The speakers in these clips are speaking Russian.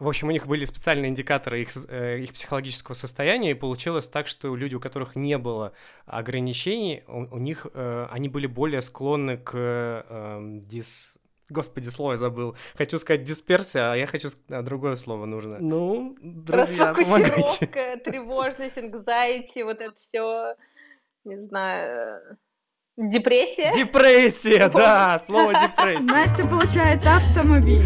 В общем, у них были специальные индикаторы их, э, их психологического состояния, и получилось так, что люди, у которых не было ограничений, у, у них э, они были более склонны к э, дис... Господи, слово я забыл. Хочу сказать дисперсия, а я хочу а, другое слово нужно. Ну, друзья, помогайте. тревожность, anxiety, вот это все, не знаю, депрессия. Депрессия, да, слово депрессия. Настя получает автомобиль.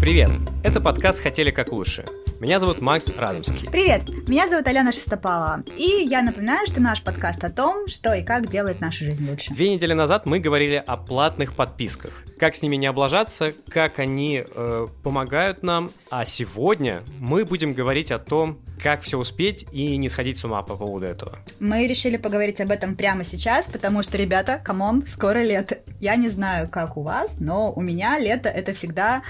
Привет, это подкаст «Хотели как лучше». Меня зовут Макс Радомский. Привет, меня зовут Алена Шестопалова. И я напоминаю, что наш подкаст о том, что и как делает нашу жизнь лучше. Две недели назад мы говорили о платных подписках. Как с ними не облажаться, как они э, помогают нам. А сегодня мы будем говорить о том, как все успеть и не сходить с ума по поводу этого. Мы решили поговорить об этом прямо сейчас, потому что, ребята, come on, скоро лето. Я не знаю, как у вас, но у меня лето это всегда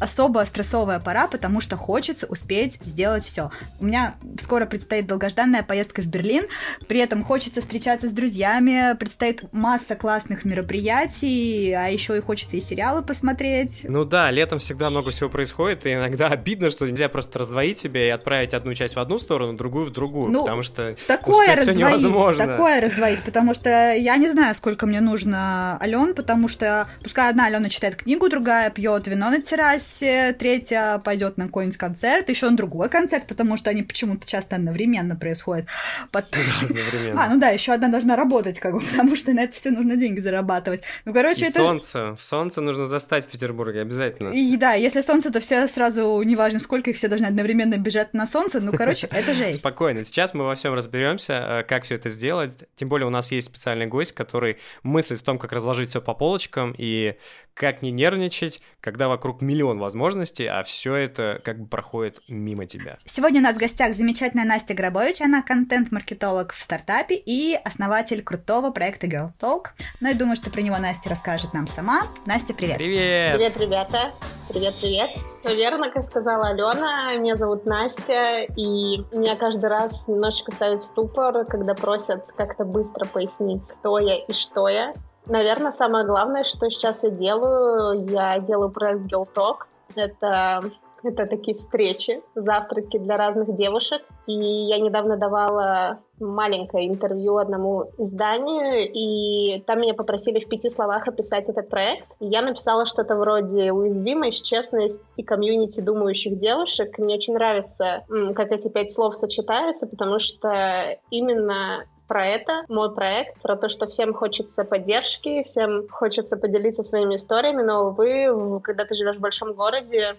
особо стрессовая пора, потому что хочется успеть сделать все. У меня скоро предстоит долгожданная поездка в Берлин, при этом хочется встречаться с друзьями, предстоит масса классных мероприятий, а еще и хочется и сериалы посмотреть. Ну да, летом всегда много всего происходит, и иногда обидно, что нельзя просто раздвоить себя и отправить одну часть в одну сторону, другую в другую, ну, потому что такое раздвоить, невозможно. Такое раздвоить, потому что я не знаю, сколько мне нужно Ален, потому что пускай одна Алена читает книгу, другая пьет вино на террасе, террасе, третья пойдет на какой-нибудь концерт, еще на другой концерт, потому что они почему-то часто одновременно происходят. Одновременно. А, ну да, еще одна должна работать, как бы, потому что на это все нужно деньги зарабатывать. Ну, короче, И это... Солнце. Солнце нужно застать в Петербурге, обязательно. И да, если солнце, то все сразу, неважно сколько их, все должны одновременно бежать на солнце. Ну, короче, это жесть. Спокойно. Сейчас мы во всем разберемся, э, как все это сделать. Тем более у нас есть специальный гость, который мыслит в том, как разложить все по полочкам и как не нервничать, когда вокруг миллион возможностей, а все это как бы проходит мимо тебя. Сегодня у нас в гостях замечательная Настя Грабович, она контент-маркетолог в стартапе и основатель крутого проекта Girl Talk. Ну и думаю, что про него Настя расскажет нам сама. Настя, привет! Привет! Привет, ребята! Привет-привет! Все верно, как сказала Алена, меня зовут Настя, и меня каждый раз немножечко ставит ступор, когда просят как-то быстро пояснить, кто я и что я. Наверное, самое главное, что сейчас я делаю, я делаю проект Girl Talk. Это это такие встречи, завтраки для разных девушек. И я недавно давала маленькое интервью одному изданию, и там меня попросили в пяти словах описать этот проект. я написала что-то вроде уязвимость, честность и комьюнити думающих девушек. Мне очень нравится, как эти пять слов сочетаются, потому что именно про это, мой проект, про то, что всем хочется поддержки, всем хочется поделиться своими историями, но, увы, когда ты живешь в большом городе,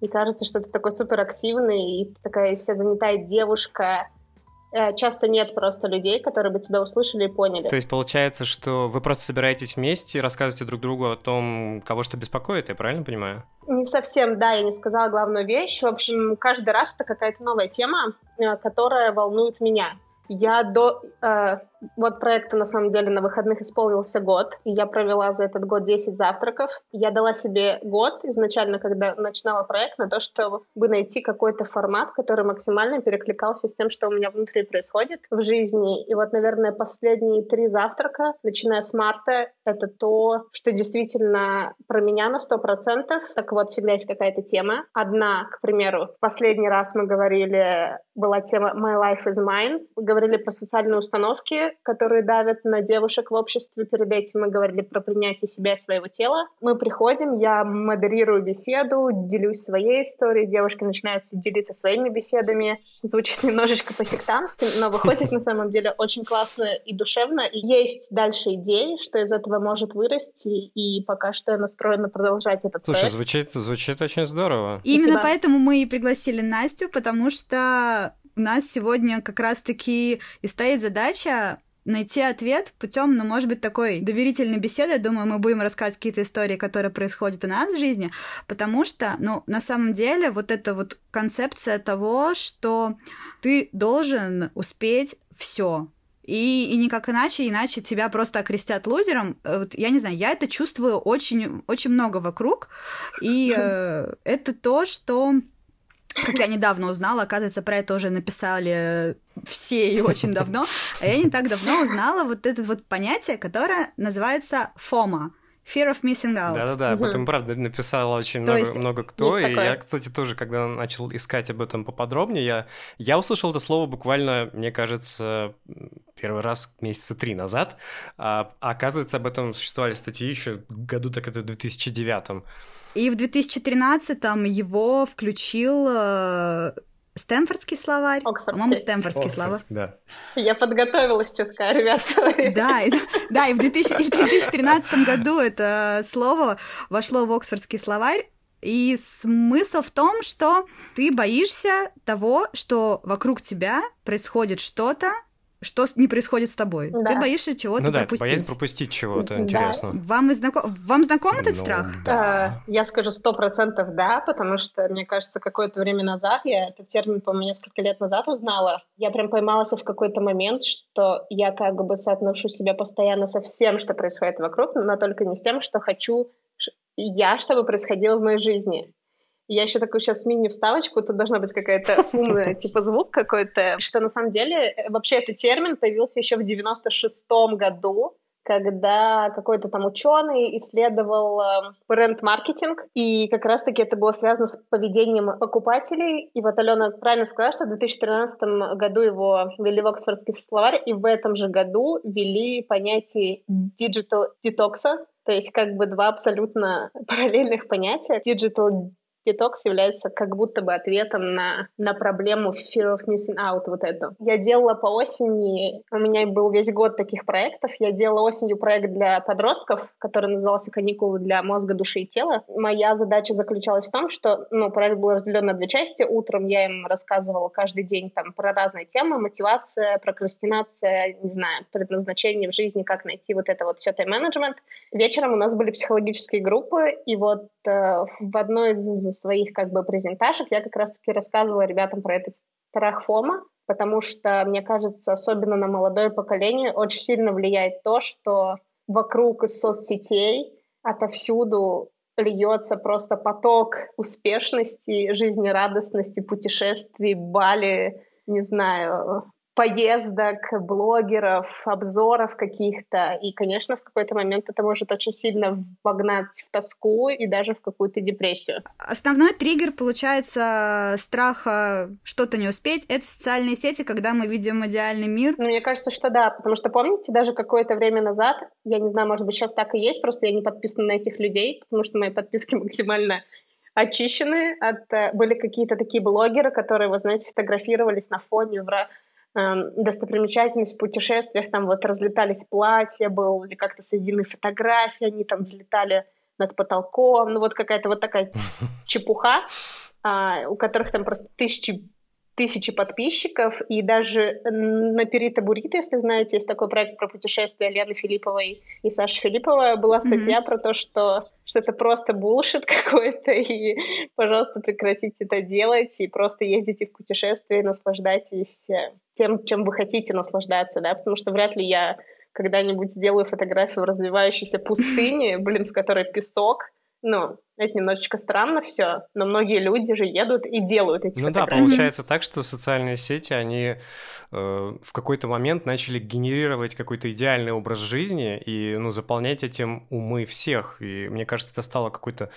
и кажется, что ты такой суперактивный, и такая вся занятая девушка, э, часто нет просто людей, которые бы тебя услышали и поняли. То есть получается, что вы просто собираетесь вместе и рассказываете друг другу о том, кого что беспокоит, я правильно понимаю? Не совсем, да, я не сказала главную вещь. В общем, каждый раз это какая-то новая тема, э, которая волнует меня. Я до... Э, вот проекту, на самом деле, на выходных исполнился год, и я провела за этот год 10 завтраков. Я дала себе год изначально, когда начинала проект, на то, чтобы найти какой-то формат, который максимально перекликался с тем, что у меня внутри происходит в жизни. И вот, наверное, последние три завтрака, начиная с марта, это то, что действительно про меня на 100%. Так вот, всегда есть какая-то тема. Одна, к примеру, в последний раз мы говорили, была тема «My life is mine». Мы говорили про социальные установки, которые давят на девушек в обществе. Перед этим мы говорили про принятие себя и своего тела. Мы приходим, я модерирую беседу, делюсь своей историей, девушки начинают делиться своими беседами. Звучит немножечко по-сектантски, но выходит на самом деле очень классно и душевно. И есть дальше идеи, что из этого может вырасти, и пока что я настроена продолжать этот Слушай, проект. звучит, звучит очень здорово. Именно поэтому мы и пригласили Настю, потому что у нас сегодня как раз-таки и стоит задача найти ответ путем, ну, может быть, такой доверительной беседы. Я думаю, мы будем рассказывать какие-то истории, которые происходят у нас в жизни, потому что, ну, на самом деле, вот эта вот концепция того, что ты должен успеть все, и, и никак иначе, иначе тебя просто окрестят лузером. Э, вот, я не знаю, я это чувствую очень, очень много вокруг, и э, это то, что как я недавно узнала, оказывается, про это уже написали все и очень давно, а я не так давно узнала вот это вот понятие, которое называется FOMA. Fear of missing out. Да-да-да, об этом, правда, написала очень много, есть много кто, и такое. я, кстати, тоже, когда начал искать об этом поподробнее, я, я услышал это слово буквально, мне кажется, первый раз месяца три назад, а, а оказывается, об этом существовали статьи еще году так это в 2009 И в 2013-м его включил э, Стэнфордский словарь. Оксфордский. По-моему, Стэнфордский словарь. Да. Я подготовилась чутка, ребят. Да, и, да, и в, 2000 и в 2013 году это слово вошло в Оксфордский словарь. И смысл в том, что ты боишься того, что вокруг тебя происходит что-то, что не происходит с тобой. Да. Ты боишься чего-то ну да, пропустить. боязнь пропустить чего-то Да. интересного. Вам, знаком... Вам знаком этот Ну, страх? Да. Э, Я скажу сто процентов да, потому что, мне кажется, какое-то время назад, я этот термин, по-моему, несколько лет назад узнала, я прям поймалась в какой-то момент, что я как бы соотношу себя постоянно со всем, что происходит вокруг, но только не с тем, что хочу я, чтобы происходило в моей жизни. Я еще такую сейчас мини-вставочку, тут должна быть какая-то умная, типа звук какой-то, что на самом деле э, вообще этот термин появился еще в 96-м году, когда какой-то там ученый исследовал э, бренд-маркетинг, и как раз-таки это было связано с поведением покупателей. И вот Алена правильно сказала, что в 2013 году его ввели в Оксфордский словарь, и в этом же году ввели понятие digital детокса, то есть как бы два абсолютно параллельных понятия. Digital Детокс является как будто бы ответом на, на проблему fear of missing out, вот эту. Я делала по осени, у меня был весь год таких проектов, я делала осенью проект для подростков, который назывался «Каникулы для мозга, души и тела». Моя задача заключалась в том, что ну, проект был разделен на две части. Утром я им рассказывала каждый день там, про разные темы, мотивация, прокрастинация, не знаю, предназначение в жизни, как найти вот это вот все тайм-менеджмент. Вечером у нас были психологические группы, и вот э, в одной из своих как бы презентажек я как раз-таки рассказывала ребятам про этот страх ФОМа, потому что, мне кажется, особенно на молодое поколение очень сильно влияет то, что вокруг из соцсетей отовсюду льется просто поток успешности, жизнерадостности, путешествий, Бали, не знаю, поездок, блогеров, обзоров каких-то. И, конечно, в какой-то момент это может очень сильно вогнать в тоску и даже в какую-то депрессию. Основной триггер, получается, страха что-то не успеть, это социальные сети, когда мы видим идеальный мир. Ну, мне кажется, что да, потому что, помните, даже какое-то время назад, я не знаю, может быть, сейчас так и есть, просто я не подписана на этих людей, потому что мои подписки максимально очищены. От, э, были какие-то такие блогеры, которые, вы знаете, фотографировались на фоне в достопримечательность в путешествиях, там вот разлетались платья, был или как-то соединены фотографии, они там взлетали над потолком, ну вот какая-то вот такая чепуха, а, у которых там просто тысячи тысячи подписчиков, и даже на Перита Бурита, если знаете, есть такой проект про путешествия Лены Филипповой и Саши Филиппова, была статья mm-hmm. про то, что, что это просто булшит какой-то, и, пожалуйста, прекратите это делать, и просто ездите в путешествие, наслаждайтесь тем, чем вы хотите наслаждаться, да, потому что вряд ли я когда-нибудь сделаю фотографию в развивающейся пустыне, блин, в которой песок, ну, это немножечко странно все, но многие люди же едут и делают эти Ну фотографии. да, получается так, что социальные сети, они э, в какой-то момент начали генерировать какой-то идеальный образ жизни и, ну, заполнять этим умы всех. И мне кажется, это стало какой-то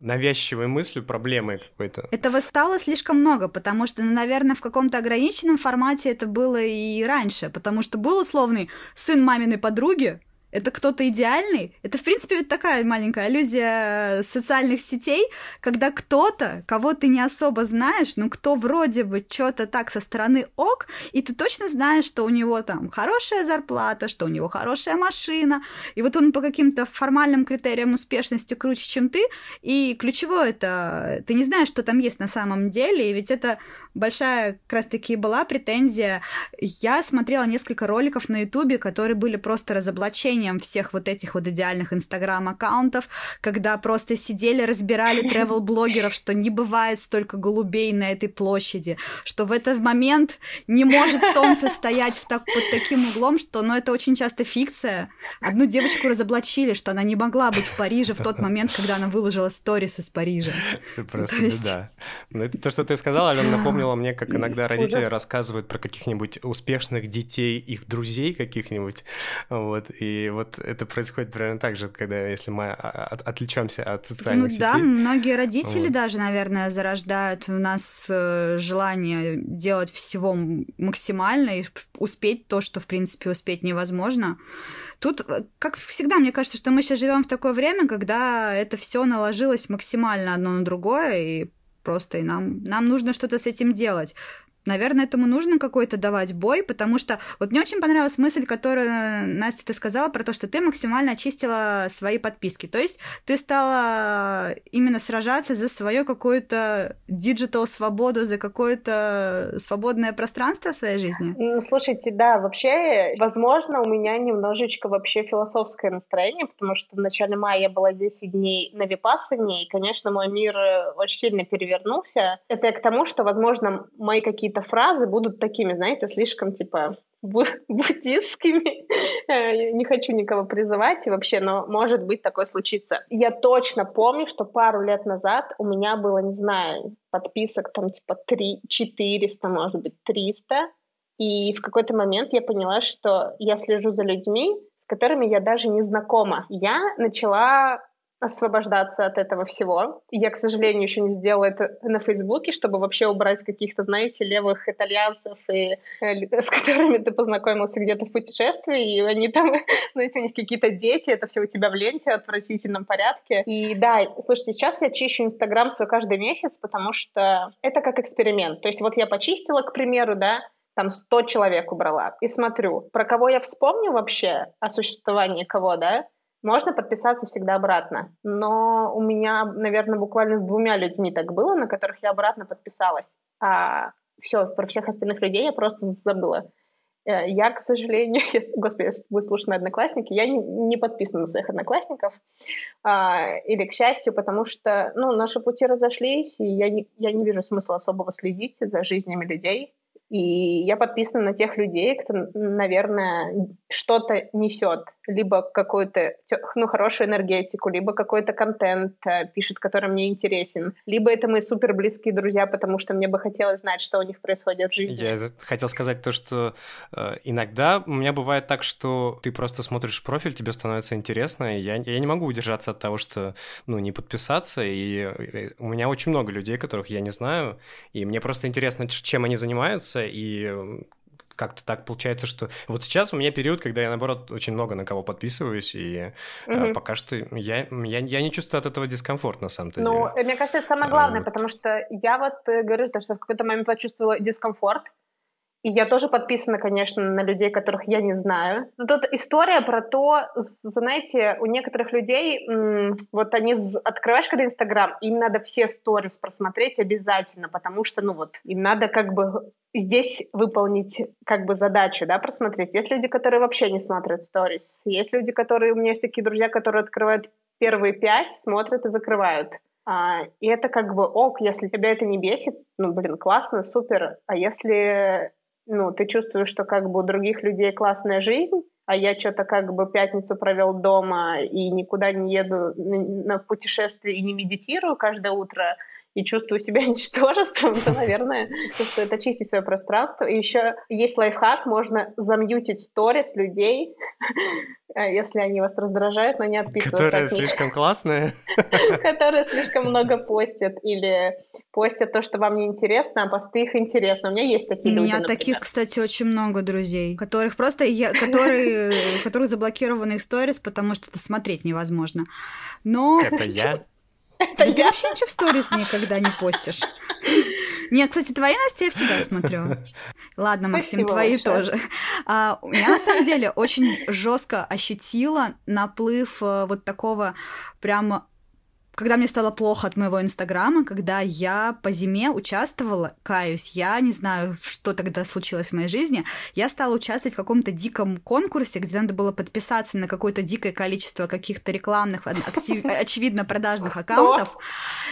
навязчивой мыслью, проблемой какой-то. Этого стало слишком много, потому что, ну, наверное, в каком-то ограниченном формате это было и раньше, потому что был условный сын маминой подруги, это кто-то идеальный. Это, в принципе, ведь такая маленькая аллюзия социальных сетей, когда кто-то, кого ты не особо знаешь, но кто вроде бы что-то так со стороны ок, и ты точно знаешь, что у него там хорошая зарплата, что у него хорошая машина, и вот он по каким-то формальным критериям успешности круче, чем ты, и ключевое это, ты не знаешь, что там есть на самом деле, и ведь это большая как раз-таки была претензия. Я смотрела несколько роликов на ютубе, которые были просто разоблачением всех вот этих вот идеальных инстаграм-аккаунтов, когда просто сидели, разбирали тревел-блогеров, что не бывает столько голубей на этой площади, что в этот момент не может солнце стоять в так, под таким углом, что, ну, это очень часто фикция. Одну девочку разоблачили, что она не могла быть в Париже в тот момент, когда она выложила сторис из Парижа. Просто ну, есть... беда. Ну, это то, что ты сказала, Алена, напомнила мне, как иногда родители рассказывают про каких-нибудь успешных детей, их друзей каких-нибудь, вот, и вот это происходит примерно так же, когда если мы от, отвлечемся от социальных ну, сетей. да, многие родители вот. даже, наверное, зарождают у нас э, желание делать всего максимально и успеть то, что, в принципе, успеть невозможно. Тут, э, как всегда, мне кажется, что мы сейчас живем в такое время, когда это все наложилось максимально одно на другое, и просто и нам, нам нужно что-то с этим делать. Наверное, этому нужно какой-то давать бой, потому что вот мне очень понравилась мысль, которую, Настя, ты сказала про то, что ты максимально очистила свои подписки. То есть ты стала именно сражаться за свою какую-то digital свободу, за какое-то свободное пространство в своей жизни? Ну, слушайте, да, вообще, возможно, у меня немножечко вообще философское настроение, потому что в начале мая я была 10 дней на Випассане, и, конечно, мой мир очень сильно перевернулся. Это к тому, что, возможно, мои какие-то какие-то фразы будут такими, знаете, слишком типа буддистскими. Э, не хочу никого призывать и вообще, но может быть такое случится. Я точно помню, что пару лет назад у меня было, не знаю, подписок там типа 3, 400, может быть, 300. И в какой-то момент я поняла, что я слежу за людьми, с которыми я даже не знакома. Я начала освобождаться от этого всего. Я, к сожалению, еще не сделала это на Фейсбуке, чтобы вообще убрать каких-то, знаете, левых итальянцев, и, э, с которыми ты познакомился где-то в путешествии, и они там, знаете, у них какие-то дети, это все у тебя в ленте в отвратительном порядке. И да, слушайте, сейчас я чищу Инстаграм свой каждый месяц, потому что это как эксперимент. То есть вот я почистила, к примеру, да, там 100 человек убрала, и смотрю, про кого я вспомню вообще о существовании кого, да, можно подписаться всегда обратно, но у меня, наверное, буквально с двумя людьми так было, на которых я обратно подписалась. А все, про всех остальных людей я просто забыла. Э, я, к сожалению, если, господи, если вы слушаете одноклассники, я не, не подписана на своих одноклассников, а, или к счастью, потому что, ну, наши пути разошлись, и я не, я не вижу смысла особого следить за жизнями людей. И я подписана на тех людей, кто, наверное, что-то несет. Либо какую-то ну, хорошую энергетику, либо какой-то контент э, пишет, который мне интересен. Либо это мои супер близкие друзья, потому что мне бы хотелось знать, что у них происходит в жизни. Я хотел сказать то, что э, иногда у меня бывает так, что ты просто смотришь профиль, тебе становится интересно, и я, я не могу удержаться от того, что ну, не подписаться. И, и э, у меня очень много людей, которых я не знаю, и мне просто интересно, чем они занимаются, и как-то так получается, что вот сейчас у меня период, когда я, наоборот, очень много на кого подписываюсь, и угу. пока что я, я, я не чувствую от этого дискомфорт, на самом-то ну, деле. Ну, мне кажется, это самое главное, а, потому что я вот э, говорю, что в какой-то момент почувствовала дискомфорт, и я тоже подписана, конечно, на людей, которых я не знаю. Но тут история про то, знаете, у некоторых людей, вот они открываешь когда Инстаграм, им надо все сторис просмотреть обязательно, потому что, ну вот, им надо как бы здесь выполнить как бы задачу, да, просмотреть. Есть люди, которые вообще не смотрят сторис. Есть люди, которые, у меня есть такие друзья, которые открывают первые пять, смотрят и закрывают. А, и это как бы ок, если тебя это не бесит, ну, блин, классно, супер. А если ну, ты чувствуешь, что как бы у других людей классная жизнь, а я что-то как бы пятницу провел дома и никуда не еду на путешествие и не медитирую каждое утро, и чувствую себя ничтожеством, то, наверное, стоит очистить свое пространство. И еще есть лайфхак, можно замьютить сторис людей, если они вас раздражают, но не отписываться Которые слишком классные. Которые слишком много постят или постят то, что вам не интересно, а посты их интересно. У меня есть такие люди, У меня таких, кстати, очень много друзей, которых просто я, которые, которых заблокированы их сторис, потому что это смотреть невозможно. Но... Это я? Ты, ты вообще ничего в сторис никогда не постишь. Нет, кстати, твои, Настя, я всегда смотрю. Ладно, Максим, Спасибо твои большое. тоже. А, я на самом деле очень жестко ощутила наплыв э, вот такого прямо когда мне стало плохо от моего инстаграма, когда я по зиме участвовала, каюсь, я не знаю, что тогда случилось в моей жизни, я стала участвовать в каком-то диком конкурсе, где надо было подписаться на какое-то дикое количество каких-то рекламных, актив, очевидно, продажных аккаунтов.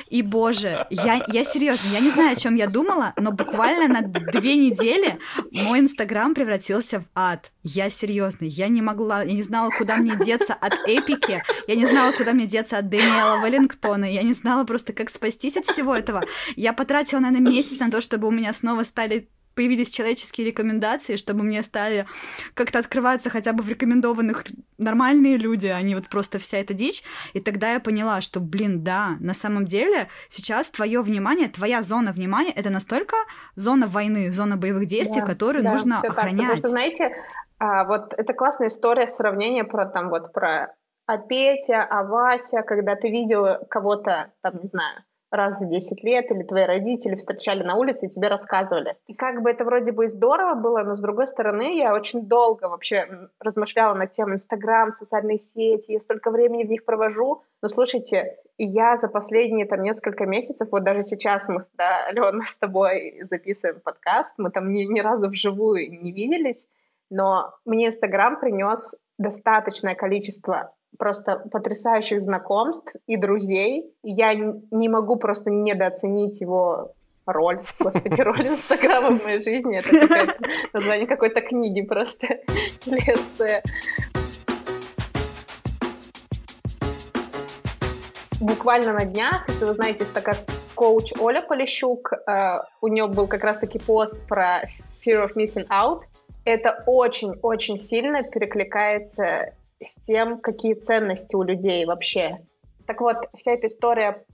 И, боже, я, я серьезно, я не знаю, о чем я думала, но буквально на две недели мой инстаграм превратился в ад. Я серьезно, я не могла, я не знала, куда мне деться от эпики, я не знала, куда мне деться от Дэниела Валенкина, Вашингтона. Я не знала просто, как спастись от всего этого. Я потратила, наверное, месяц на то, чтобы у меня снова стали появились человеческие рекомендации, чтобы мне стали как-то открываться хотя бы в рекомендованных нормальные люди, а не вот просто вся эта дичь. И тогда я поняла, что, блин, да, на самом деле сейчас твое внимание, твоя зона внимания, это настолько зона войны, зона боевых действий, да, которую да, нужно охранять. Так, потому что, знаете, а, вот это классная история сравнения про там вот про а Петя, а Вася, когда ты видел кого-то, там, не знаю, раз за 10 лет, или твои родители встречали на улице и тебе рассказывали. И как бы это вроде бы и здорово было, но с другой стороны, я очень долго вообще размышляла над тем Инстаграм, социальные сети, я столько времени в них провожу. Но слушайте, я за последние там несколько месяцев, вот даже сейчас мы, да, Алена, с тобой записываем подкаст, мы там ни, ни разу вживую не виделись, но мне Инстаграм принес достаточное количество просто потрясающих знакомств и друзей. Я не могу просто недооценить его роль, господи, роль Инстаграма в моей жизни. Это название какой-то книги просто. Лекция. Буквально на днях, если вы знаете, такая коуч Оля Полищук, э, у нее был как раз-таки пост про fear of missing out, это очень-очень сильно перекликается с тем, какие ценности у людей вообще. Так вот, вся эта история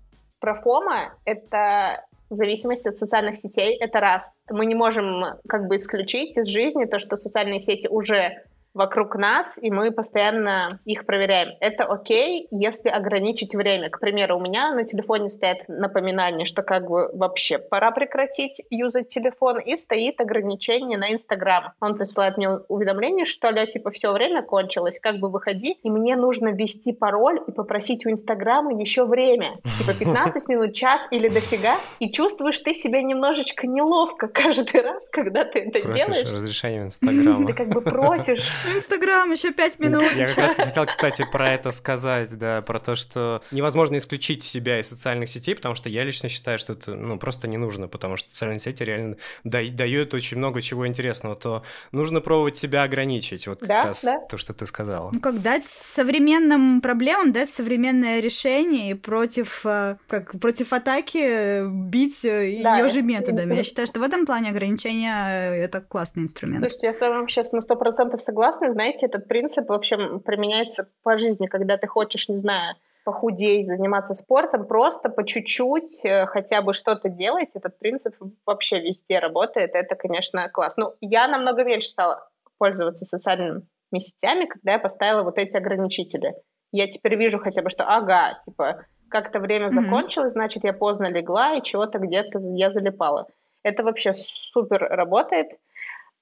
про ФОМа — это зависимость от социальных сетей, это раз. Мы не можем как бы исключить из жизни то, что социальные сети уже вокруг нас, и мы постоянно их проверяем. Это окей, если ограничить время. К примеру, у меня на телефоне стоят напоминания, что как бы вообще пора прекратить юзать телефон, и стоит ограничение на Инстаграм. Он присылает мне уведомление, что ли, типа, все время кончилось, как бы выходи, и мне нужно ввести пароль и попросить у Инстаграма еще время. Типа 15 минут, час или дофига, и чувствуешь ты себя немножечко неловко каждый раз, когда ты это Просишь делаешь. разрешение Инстаграма. Ты как бы просишь Инстаграм, еще пять минут. Я как раз хотел, кстати, про это сказать, да, про то, что невозможно исключить себя из социальных сетей, потому что я лично считаю, что это, ну, просто не нужно, потому что социальные сети реально дают очень много чего интересного, то нужно пробовать себя ограничить, вот как да, раз да. то, что ты сказала. Ну, как дать современным проблемам, дать современное решение и против, э, как, против атаки бить э, да, ее же методами. Я считаю, что в этом плане ограничения — это классный инструмент. Слушайте, я с вами сейчас на сто процентов согласна, классно, знаете, этот принцип вообще применяется по жизни, когда ты хочешь, не знаю, похудеть, заниматься спортом, просто по чуть-чуть э, хотя бы что-то делать, этот принцип вообще везде работает, это, конечно, класс. Ну, я намного меньше стала пользоваться социальными сетями, когда я поставила вот эти ограничители. Я теперь вижу хотя бы, что ага, типа, как-то время mm-hmm. закончилось, значит, я поздно легла и чего-то где-то я залипала. Это вообще супер работает.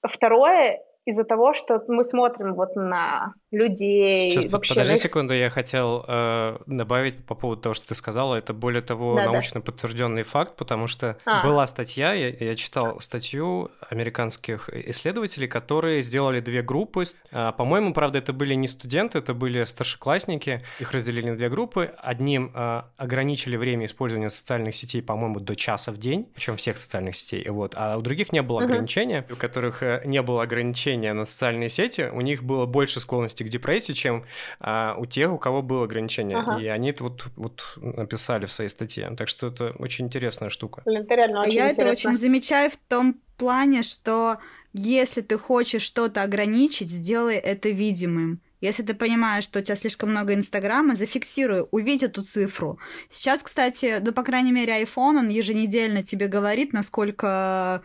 Второе, из-за того, что мы смотрим вот на людей. Сейчас, вообще подожди на... секунду, я хотел э, добавить по поводу того, что ты сказала. Это более того да, научно да. подтвержденный факт, потому что а. была статья, я, я читал статью американских исследователей, которые сделали две группы. Э, по-моему, правда, это были не студенты, это были старшеклассники. Их разделили на две группы. Одним э, ограничили время использования социальных сетей, по-моему, до часа в день, причем всех социальных сетей. Вот. А у других не было угу. ограничения, у которых э, не было ограничения на социальные сети, у них было больше склонности к депрессии, чем а, у тех, у кого было ограничение. Ага. И они это вот, вот написали в своей статье. Так что это очень интересная штука. Блин, это реально а очень я интересно. это очень замечаю в том плане, что если ты хочешь что-то ограничить, сделай это видимым. Если ты понимаешь, что у тебя слишком много Инстаграма, зафиксируй, увидь эту цифру. Сейчас, кстати, ну, по крайней мере, iPhone, он еженедельно тебе говорит, насколько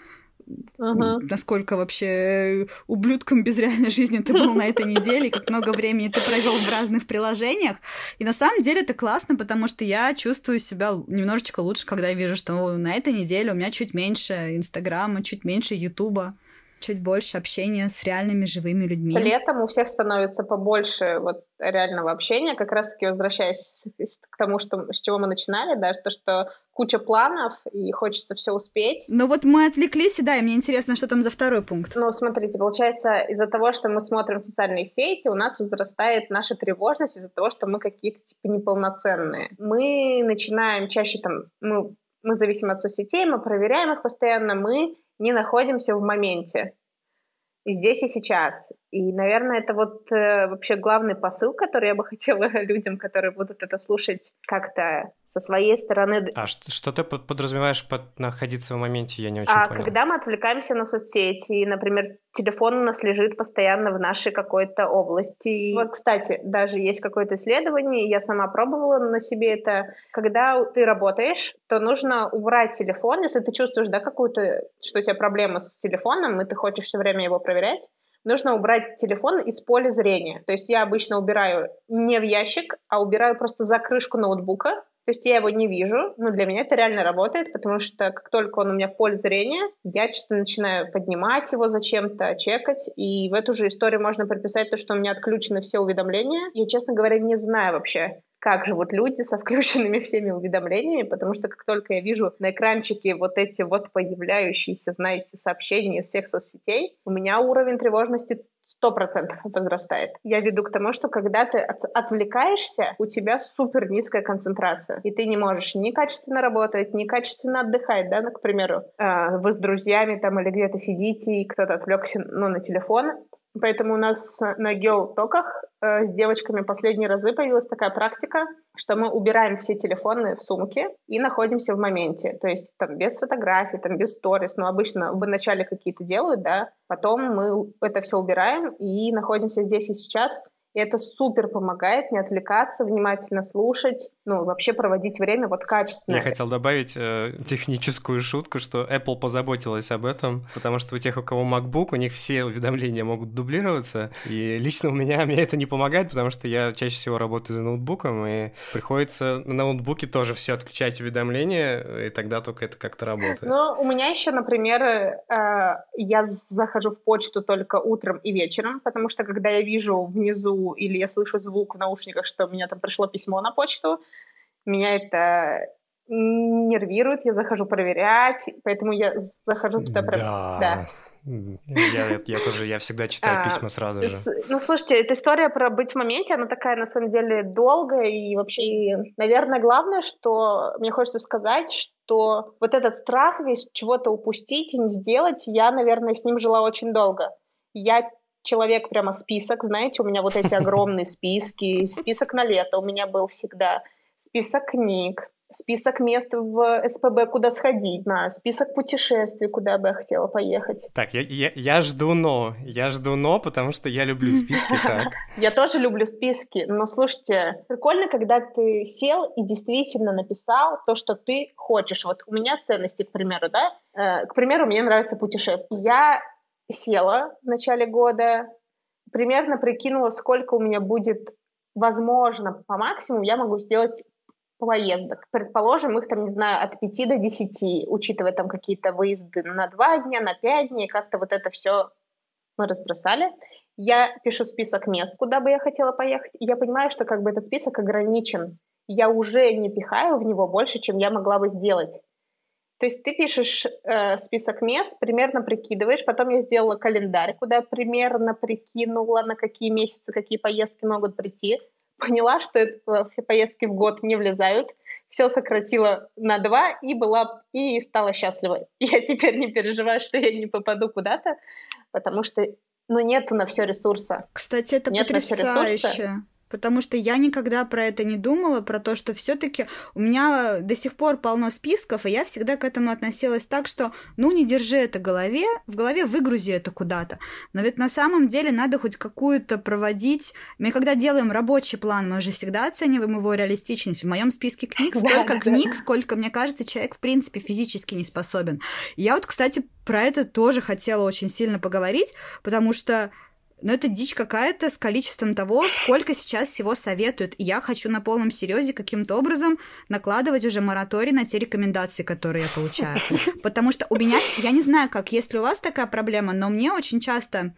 Ага. Насколько вообще э, ублюдком без реальной жизни ты был на этой неделе, как много времени ты провел в разных приложениях. И на самом деле это классно, потому что я чувствую себя немножечко лучше, когда я вижу, что на этой неделе у меня чуть меньше Инстаграма, чуть меньше Ютуба чуть больше общения с реальными живыми людьми. Летом у всех становится побольше вот реального общения, как раз-таки возвращаясь к тому, что, с чего мы начинали, да, то, что куча планов, и хочется все успеть. Но вот мы отвлеклись, да, и мне интересно, что там за второй пункт. Ну, смотрите, получается, из-за того, что мы смотрим социальные сети, у нас возрастает наша тревожность из-за того, что мы какие-то, типа, неполноценные. Мы начинаем чаще там, мы, мы зависим от соцсетей, мы проверяем их постоянно, мы не находимся в моменте. И здесь и сейчас. И, наверное, это вот э, вообще главный посыл, который я бы хотела людям, которые будут это слушать, как-то со своей стороны... А что, что ты подразумеваешь под находиться в моменте? Я не очень а понял. когда мы отвлекаемся на соцсети, и, например, телефон у нас лежит постоянно в нашей какой-то области. И вот, кстати, даже есть какое-то исследование, я сама пробовала на себе это. Когда ты работаешь, то нужно убрать телефон, если ты чувствуешь, да, какую-то, что у тебя проблема с телефоном, и ты хочешь все время его проверять, нужно убрать телефон из поля зрения. То есть я обычно убираю не в ящик, а убираю просто за крышку ноутбука, то есть я его не вижу, но для меня это реально работает, потому что как только он у меня в поле зрения, я что-то начинаю поднимать его зачем-то, чекать, и в эту же историю можно приписать то, что у меня отключены все уведомления. Я, честно говоря, не знаю вообще, как живут люди со включенными всеми уведомлениями, потому что как только я вижу на экранчике вот эти вот появляющиеся, знаете, сообщения из всех соцсетей, у меня уровень тревожности сто процентов возрастает. Я веду к тому, что когда ты от, отвлекаешься, у тебя супер низкая концентрация, и ты не можешь ни качественно работать, ни качественно отдыхать, да, ну, к примеру, э, вы с друзьями там или где-то сидите, и кто-то отвлекся, ну, на телефон, Поэтому у нас на геотоках э, с девочками последние разы появилась такая практика, что мы убираем все телефоны в сумке и находимся в моменте. То есть там без фотографий, там без сторис, но обычно в начале какие-то делают, да, потом мы это все убираем и находимся здесь и сейчас, и это супер помогает не отвлекаться, внимательно слушать, ну, вообще проводить время вот качественно. Я хотел добавить э, техническую шутку, что Apple позаботилась об этом, потому что у тех, у кого MacBook, у них все уведомления могут дублироваться, и лично у меня мне это не помогает, потому что я чаще всего работаю за ноутбуком, и приходится на ноутбуке тоже все отключать уведомления, и тогда только это как-то работает. Ну, у меня еще, например, э, я захожу в почту только утром и вечером, потому что когда я вижу внизу или я слышу звук в наушниках, что у меня там пришло письмо на почту, меня это нервирует, я захожу проверять, поэтому я захожу туда... Да. да. Я, я тоже, я всегда читаю а, письма сразу же. Ну, слушайте, эта история про быть в моменте, она такая, на самом деле, долгая, и вообще, и, наверное, главное, что мне хочется сказать, что вот этот страх весь чего-то упустить и не сделать, я, наверное, с ним жила очень долго. Я человек прямо список, знаете, у меня вот эти огромные списки, список на лето у меня был всегда, список книг, список мест в СПБ, куда сходить, знаю, список путешествий, куда бы я хотела поехать. Так, я, я, я жду но, я жду но, потому что я люблю списки так. Я тоже люблю списки, но слушайте, прикольно, когда ты сел и действительно написал то, что ты хочешь. Вот у меня ценности, к примеру, да, э, к примеру, мне нравится путешествие. Я села в начале года, примерно прикинула, сколько у меня будет возможно по максимуму, я могу сделать поездок. Предположим, их там, не знаю, от 5 до 10, учитывая там какие-то выезды на 2 дня, на 5 дней, как-то вот это все мы разбросали. Я пишу список мест, куда бы я хотела поехать, и я понимаю, что как бы этот список ограничен. Я уже не пихаю в него больше, чем я могла бы сделать. То есть ты пишешь э, список мест, примерно прикидываешь. Потом я сделала календарь, куда я примерно прикинула, на какие месяцы какие поездки могут прийти. Поняла, что это, все поездки в год не влезают. Все сократила на два и была и стала счастлива. Я теперь не переживаю, что я не попаду куда-то, потому что ну, нету на все ресурса. Кстати, это Нет потрясающе потому что я никогда про это не думала, про то, что все-таки у меня до сих пор полно списков, и я всегда к этому относилась так, что ну не держи это в голове, в голове выгрузи это куда-то. Но ведь на самом деле надо хоть какую-то проводить. Мы когда делаем рабочий план, мы же всегда оцениваем его реалистичность. В моем списке книг столько да, книг, да. сколько, мне кажется, человек в принципе физически не способен. Я вот, кстати, про это тоже хотела очень сильно поговорить, потому что но это дичь какая-то с количеством того, сколько сейчас всего советуют. И я хочу на полном серьезе каким-то образом накладывать уже мораторий на те рекомендации, которые я получаю. Потому что у меня, я не знаю, как, если у вас такая проблема, но мне очень часто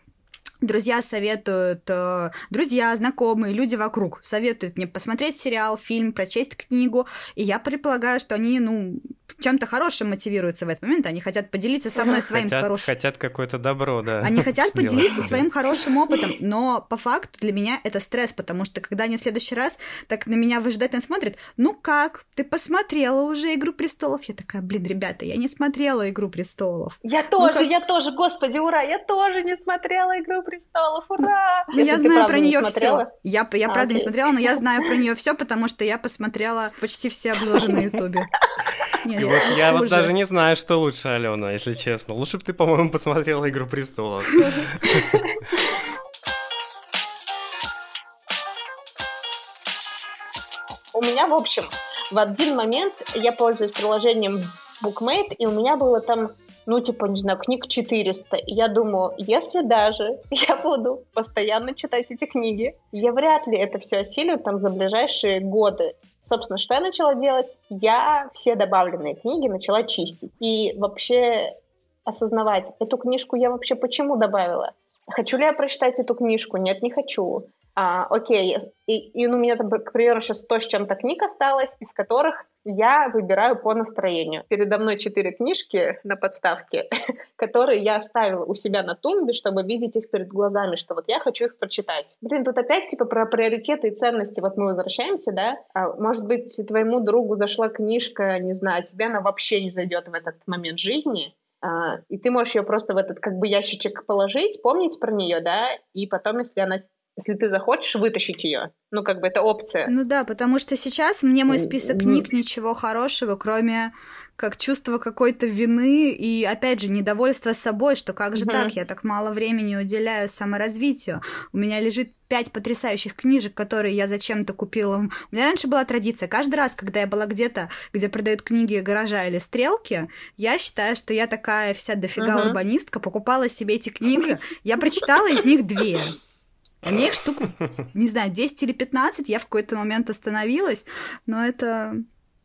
друзья советуют, э, друзья, знакомые, люди вокруг советуют мне посмотреть сериал, фильм, прочесть книгу, и я предполагаю, что они, ну, чем-то хорошим мотивируются в этот момент, они хотят поделиться со мной своим хотят, хорошим... Хотят какое-то добро, да. Они хотят поделиться своим хорошим опытом, но по факту для меня это стресс, потому что когда они в следующий раз так на меня выжидательно смотрят, ну как, ты посмотрела уже «Игру престолов»? Я такая, блин, ребята, я не смотрела «Игру престолов». Я тоже, ну, как... я тоже, господи, ура, я тоже не смотрела «Игру престолов», ура! Ну, я знаю про нее все. Я, я а, правда окей. не смотрела, но я знаю про нее все, потому что я посмотрела почти все обзоры на Ютубе. И вот я вот даже не знаю, что лучше, Алена, если честно. Лучше бы ты, по-моему, посмотрела «Игру престолов». У меня, в общем, в один момент я пользуюсь приложением Bookmate, и у меня было там ну, типа, не знаю, книг 400. И я думаю, если даже я буду постоянно читать эти книги, я вряд ли это все осилю там за ближайшие годы. Собственно, что я начала делать? Я все добавленные книги начала чистить. И вообще осознавать, эту книжку я вообще почему добавила? Хочу ли я прочитать эту книжку? Нет, не хочу. А, окей, и, и у меня там, к примеру, сейчас 100 с чем-то книг осталось, из которых я выбираю по настроению. Передо мной четыре книжки на подставке, которые я оставила у себя на тумбе, чтобы видеть их перед глазами, что вот я хочу их прочитать. Блин, тут опять типа про приоритеты и ценности. Вот мы возвращаемся, да? А, может быть, твоему другу зашла книжка, не знаю, тебе она вообще не зайдет в этот момент жизни, а, и ты можешь ее просто в этот как бы ящичек положить, помнить про нее, да, и потом, если она если ты захочешь вытащить ее. Ну, как бы это опция. Ну да, потому что сейчас мне мой список книг ничего хорошего, кроме как чувство какой-то вины и, опять же, недовольство собой, что как же так, я так мало времени уделяю саморазвитию. У меня лежит пять потрясающих книжек, которые я зачем-то купила. У меня раньше была традиция. Каждый раз, когда я была где-то, где продают книги гаража или стрелки, я считаю, что я такая вся дофига uh-huh. урбанистка, покупала себе эти книги. Я прочитала из них две. А мне их штук, не знаю, 10 или 15, я в какой-то момент остановилась, но это,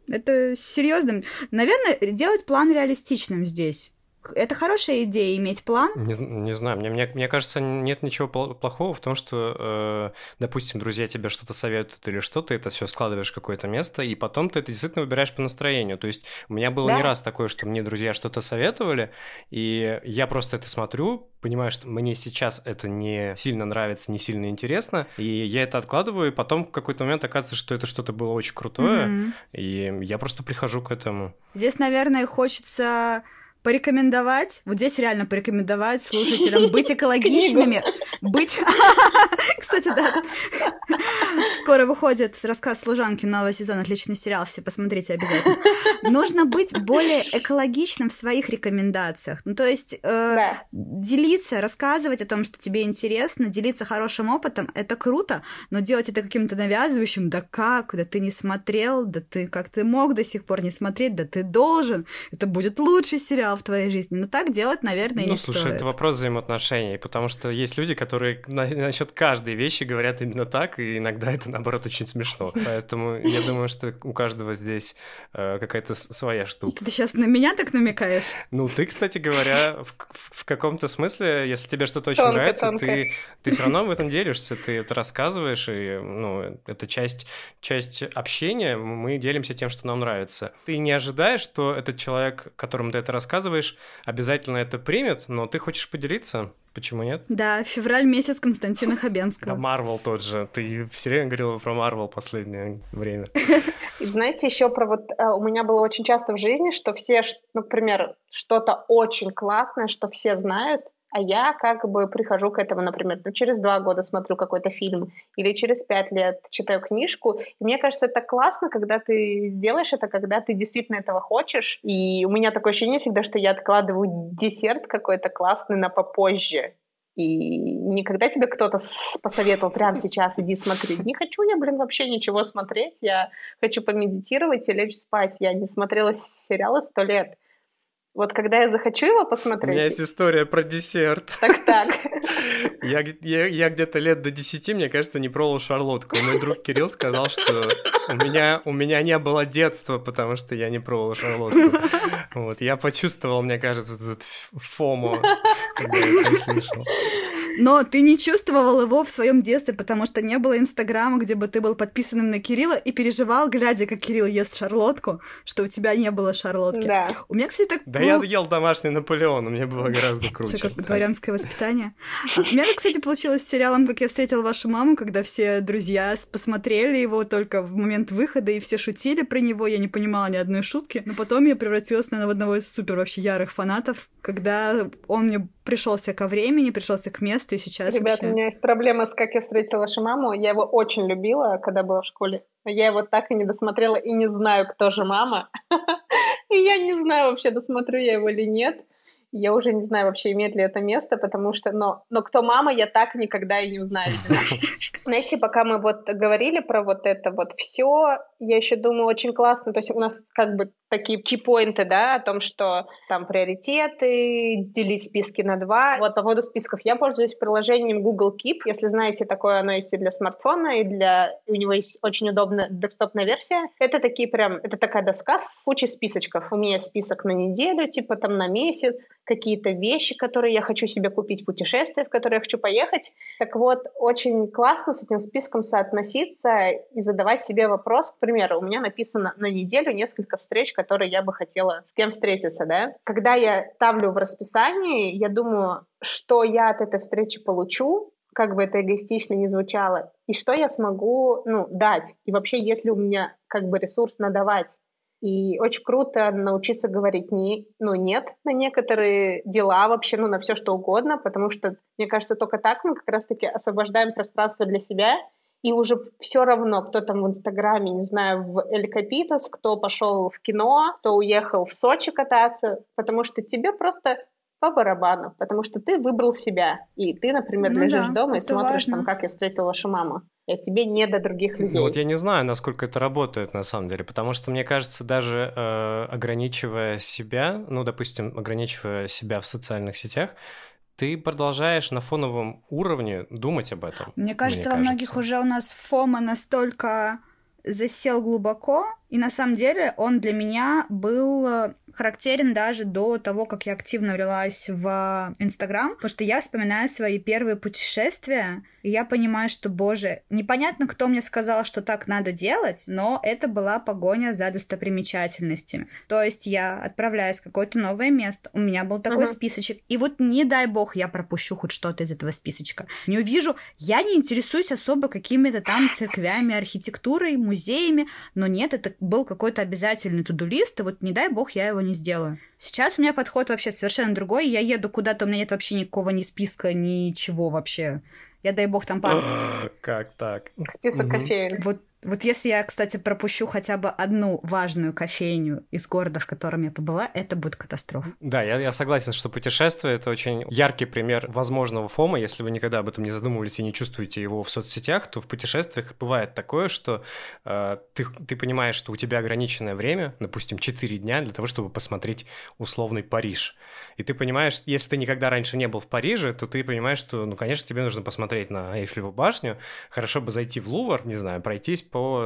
это серьезно. Наверное, делать план реалистичным здесь это хорошая идея иметь план. Не, не знаю, мне, мне, мне кажется, нет ничего плохого в том, что, э, допустим, друзья тебе что-то советуют или что, ты это все складываешь в какое-то место, и потом ты это действительно выбираешь по настроению. То есть у меня было да? не раз такое, что мне друзья что-то советовали, и я просто это смотрю, понимаю, что мне сейчас это не сильно нравится, не сильно интересно, и я это откладываю, и потом в какой-то момент оказывается, что это что-то было очень крутое, mm-hmm. и я просто прихожу к этому. Здесь, наверное, хочется порекомендовать, вот здесь реально порекомендовать слушателям быть экологичными, быть... Кстати, да. Скоро выходит рассказ «Служанки», новый сезон, отличный сериал, все посмотрите обязательно. Нужно быть более экологичным в своих рекомендациях. Ну, то есть э, делиться, рассказывать о том, что тебе интересно, делиться хорошим опытом, это круто, но делать это каким-то навязывающим, да как, да ты не смотрел, да ты как ты мог до сих пор не смотреть, да ты должен, это будет лучший сериал, в твоей жизни. Но так делать, наверное, ну, не слушай, стоит. это вопрос взаимоотношений, потому что есть люди, которые на, насчет каждой вещи говорят именно так, и иногда это, наоборот, очень смешно. Поэтому я думаю, что у каждого здесь э, какая-то своя штука. Ты сейчас на меня так намекаешь? Ну, ты, кстати говоря, в, в, в каком-то смысле, если тебе что-то очень тонко, нравится, тонко. ты, ты все равно в этом делишься, ты это рассказываешь, и, ну, это часть, часть общения, мы делимся тем, что нам нравится. Ты не ожидаешь, что этот человек, которому ты это рассказываешь, рассказываешь, обязательно это примет, но ты хочешь поделиться, Почему нет? Да, февраль месяц Константина Хабенского. Да, Марвел тот же. Ты все время говорила про Марвел последнее время. И знаете, еще про вот... Э, у меня было очень часто в жизни, что все, например, что-то очень классное, что все знают, а я как бы прихожу к этому, например, ну, через два года смотрю какой-то фильм или через пять лет читаю книжку. И мне кажется, это классно, когда ты делаешь это, когда ты действительно этого хочешь. И у меня такое ощущение всегда, что я откладываю десерт какой-то классный на попозже. И никогда тебе кто-то посоветовал прямо сейчас иди смотри. Не хочу я, блин, вообще ничего смотреть. Я хочу помедитировать и лечь спать. Я не смотрела сериалы сто лет. Вот когда я захочу его посмотреть... У меня есть история про десерт. Так-так. Я, я, я где-то лет до 10, мне кажется, не пробовал шарлотку. Мой друг Кирилл сказал, что у меня, у меня не было детства, потому что я не пробовал шарлотку. Вот, я почувствовал, мне кажется, этот фому, когда я это услышал. Но ты не чувствовал его в своем детстве, потому что не было Инстаграма, где бы ты был подписанным на Кирилла и переживал, глядя, как Кирилл ест шарлотку, что у тебя не было шарлотки. Да. У меня, кстати, так... Да я ел домашний Наполеон, у меня было гораздо круче. Все как дворянское воспитание. А, у меня, кстати, получилось с сериалом «Как я встретил вашу маму», когда все друзья посмотрели его только в момент выхода, и все шутили про него, я не понимала ни одной шутки. Но потом я превратилась, наверное, в одного из супер вообще ярых фанатов, когда он мне пришелся ко времени, пришелся к месту, и сейчас Ребят, вообще... у меня есть проблема с «Как я встретила вашу маму». Я его очень любила, когда была в школе. Но я его так и не досмотрела, и не знаю, кто же мама. И я не знаю вообще, досмотрю я его или нет. Я уже не знаю вообще, имеет ли это место, потому что... Но, но кто мама, я так никогда и не узнаю. Знаете, пока мы вот говорили про вот это вот все, я еще думаю, очень классно. То есть у нас как бы такие кипоинты, да, о том, что там приоритеты, делить списки на два. Вот по поводу списков я пользуюсь приложением Google Keep. Если знаете, такое оно есть и для смартфона, и для... У него есть очень удобная десктопная версия. Это такие прям... Это такая доска с кучей списочков. У меня список на неделю, типа там на месяц, какие-то вещи, которые я хочу себе купить, путешествия, в которые я хочу поехать. Так вот, очень классно с этим списком соотноситься и задавать себе вопрос. К примеру, у меня написано на неделю несколько встреч, которые я бы хотела с кем встретиться, да. Когда я ставлю в расписании, я думаю, что я от этой встречи получу, как бы это эгоистично не звучало, и что я смогу, ну, дать. И вообще, если у меня как бы ресурс надавать. И очень круто научиться говорить не, ну, нет на некоторые дела вообще, ну, на все что угодно, потому что, мне кажется, только так мы как раз-таки освобождаем пространство для себя и уже все равно, кто там в Инстаграме, не знаю, в Эль Капитас, кто пошел в кино, кто уехал в Сочи кататься, потому что тебе просто по барабану, потому что ты выбрал себя, и ты, например, ну лежишь да, дома и смотришь важно. там, как я встретил вашу маму. И тебе не до других людей. Ну вот я не знаю, насколько это работает на самом деле, потому что мне кажется, даже э, ограничивая себя, ну, допустим, ограничивая себя в социальных сетях, ты продолжаешь на фоновом уровне думать об этом. Мне кажется, мне во многих уже у нас фома настолько засел глубоко, и на самом деле он для меня был э, характерен даже до того, как я активно влилась в Инстаграм, потому что я вспоминаю свои первые путешествия, и я понимаю, что, боже, непонятно, кто мне сказал, что так надо делать, но это была погоня за достопримечательностями. То есть я отправляюсь в какое-то новое место, у меня был такой uh-huh. списочек, и вот не дай бог я пропущу хоть что-то из этого списочка. Не увижу, я не интересуюсь особо какими-то там церквями, архитектурой, музеями, но нет, это был какой-то обязательный тудулист, и вот не дай бог я его не сделаю. Сейчас у меня подход вообще совершенно другой. Я еду куда-то, у меня нет вообще никакого ни списка, ничего вообще. Я, дай бог, там пару... Как так? Список кофеин. Вот вот если я, кстати, пропущу хотя бы одну важную кофейню из города, в котором я побыла, это будет катастрофа. Да, я, я согласен, что путешествие — это очень яркий пример возможного фома. Если вы никогда об этом не задумывались и не чувствуете его в соцсетях, то в путешествиях бывает такое, что э, ты, ты понимаешь, что у тебя ограниченное время, допустим, 4 дня для того, чтобы посмотреть условный Париж. И ты понимаешь, если ты никогда раньше не был в Париже, то ты понимаешь, что, ну, конечно, тебе нужно посмотреть на Эйфелеву башню, хорошо бы зайти в Лувр, не знаю, пройтись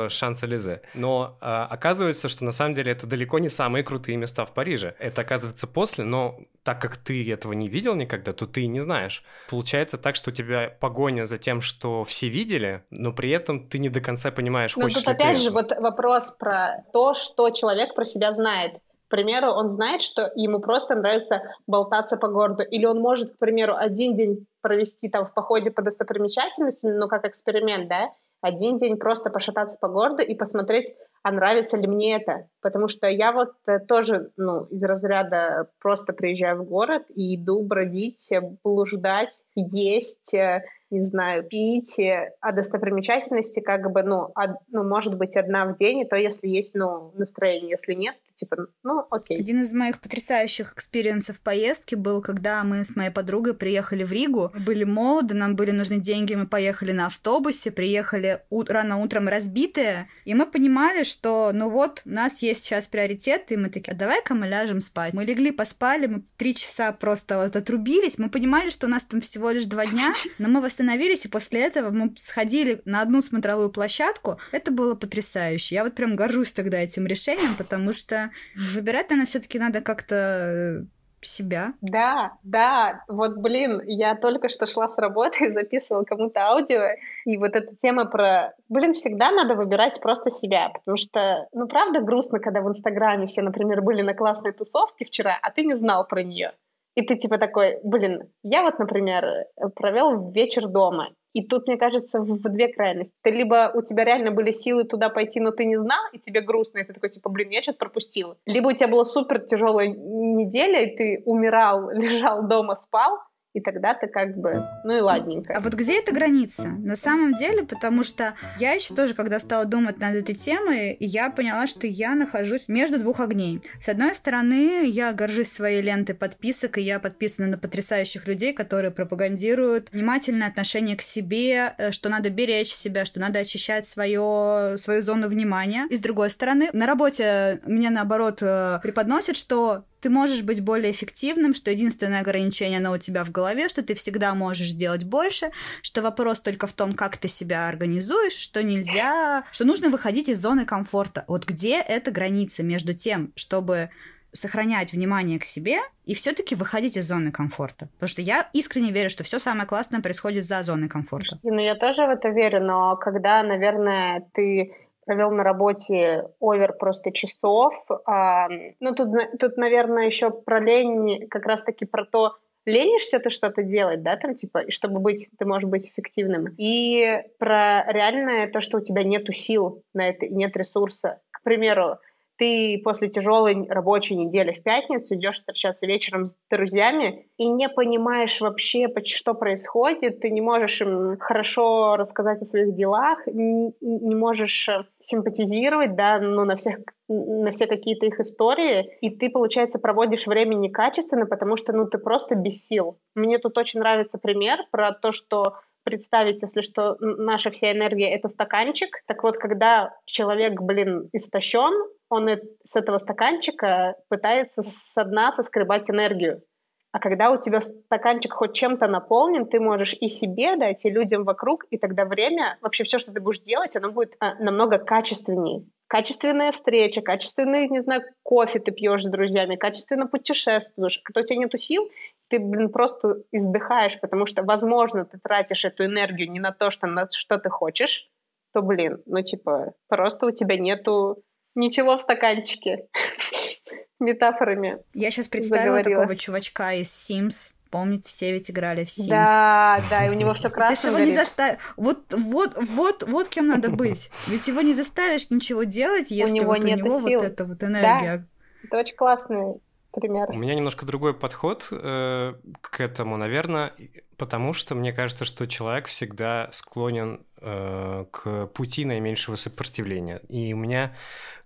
Шанс-Элизе. Но э, оказывается, что на самом деле это далеко не самые крутые места в Париже. Это оказывается после, но так как ты этого не видел никогда, то ты не знаешь. Получается так, что у тебя погоня за тем, что все видели, но при этом ты не до конца понимаешь, но хочешь тут опять же вот вопрос про то, что человек про себя знает. К примеру, он знает, что ему просто нравится болтаться по городу, или он может, к примеру, один день провести там в походе по достопримечательностям, ну, как эксперимент, да, один день просто пошататься по городу и посмотреть, а нравится ли мне это. Потому что я вот э, тоже, ну, из разряда просто приезжаю в город и иду бродить, блуждать, есть, э, не знаю, пить, а достопримечательности как бы, ну, од, ну, может быть, одна в день, и то, если есть, ну, настроение, если нет, то, типа, ну, окей. Один из моих потрясающих experience ов поездки был, когда мы с моей подругой приехали в Ригу, мы были молоды, нам были нужны деньги, мы поехали на автобусе, приехали у- рано утром разбитые, и мы понимали, что, ну вот, у нас есть сейчас приоритеты, и мы такие, а давай-ка мы ляжем спать. Мы легли, поспали, мы три часа просто вот отрубились, мы понимали, что у нас там всего лишь два дня, но мы вас остановились, и после этого мы сходили на одну смотровую площадку. Это было потрясающе. Я вот прям горжусь тогда этим решением, потому что выбирать, наверное, все таки надо как-то себя. Да, да, вот, блин, я только что шла с работы и записывала кому-то аудио, и вот эта тема про, блин, всегда надо выбирать просто себя, потому что, ну, правда грустно, когда в Инстаграме все, например, были на классной тусовке вчера, а ты не знал про нее. И ты типа такой, блин, я вот, например, провел вечер дома, и тут, мне кажется, в, в две крайности. Ты либо у тебя реально были силы туда пойти, но ты не знал, и тебе грустно, и ты такой, типа, блин, я что-то пропустил. Либо у тебя была супер тяжелая неделя, и ты умирал, лежал дома, спал, и тогда ты как бы, ну и ладненько. А вот где эта граница? На самом деле, потому что я еще тоже, когда стала думать над этой темой, я поняла, что я нахожусь между двух огней. С одной стороны, я горжусь своей лентой подписок, и я подписана на потрясающих людей, которые пропагандируют внимательное отношение к себе, э, что надо беречь себя, что надо очищать свое, свою зону внимания. И с другой стороны, на работе мне наоборот э, преподносят, что ты можешь быть более эффективным, что единственное ограничение, оно у тебя в голове, что ты всегда можешь сделать больше, что вопрос только в том, как ты себя организуешь, что нельзя, что нужно выходить из зоны комфорта. Вот где эта граница между тем, чтобы сохранять внимание к себе и все-таки выходить из зоны комфорта. Потому что я искренне верю, что все самое классное происходит за зоной комфорта. Ну, я тоже в это верю, но когда, наверное, ты провел на работе овер просто часов. А, ну, тут, тут, наверное, еще про лень, как раз-таки про то, ленишься ты что-то делать, да, там, типа, и чтобы быть, ты можешь быть эффективным. И про реальное то, что у тебя нету сил на это, нет ресурса. К примеру, ты после тяжелой рабочей недели в пятницу идешь встречаться вечером с друзьями и не понимаешь вообще, что происходит, ты не можешь им хорошо рассказать о своих делах, не можешь э, симпатизировать, да, ну, на всех на все какие-то их истории, и ты, получается, проводишь время некачественно, потому что, ну, ты просто без сил. Мне тут очень нравится пример про то, что представить, если что, наша вся энергия — это стаканчик. Так вот, когда человек, блин, истощен, он с этого стаканчика пытается со дна соскребать энергию. А когда у тебя стаканчик хоть чем-то наполнен, ты можешь и себе дать, и людям вокруг, и тогда время, вообще все, что ты будешь делать, оно будет а, намного качественнее. Качественная встреча, качественный, не знаю, кофе ты пьешь с друзьями, качественно путешествуешь. Когда у тебя нету сил, ты, блин, просто издыхаешь, потому что, возможно, ты тратишь эту энергию не на то, что, на что ты хочешь, то, блин, ну, типа, просто у тебя нету Ничего в стаканчике. Метафорами. Я сейчас представила заговорила. такого чувачка из Sims. Помните, все ведь играли в Sims. Да, да, и у него все красное. Ты же его не заставишь. Вот, вот, вот, вот кем надо быть. Ведь его не заставишь ничего делать, если у него, вот нет у него сил. вот эта вот энергия. Да. Это очень классный пример. У меня немножко другой подход э, к этому, наверное, потому что мне кажется, что человек всегда склонен к пути наименьшего сопротивления. И у меня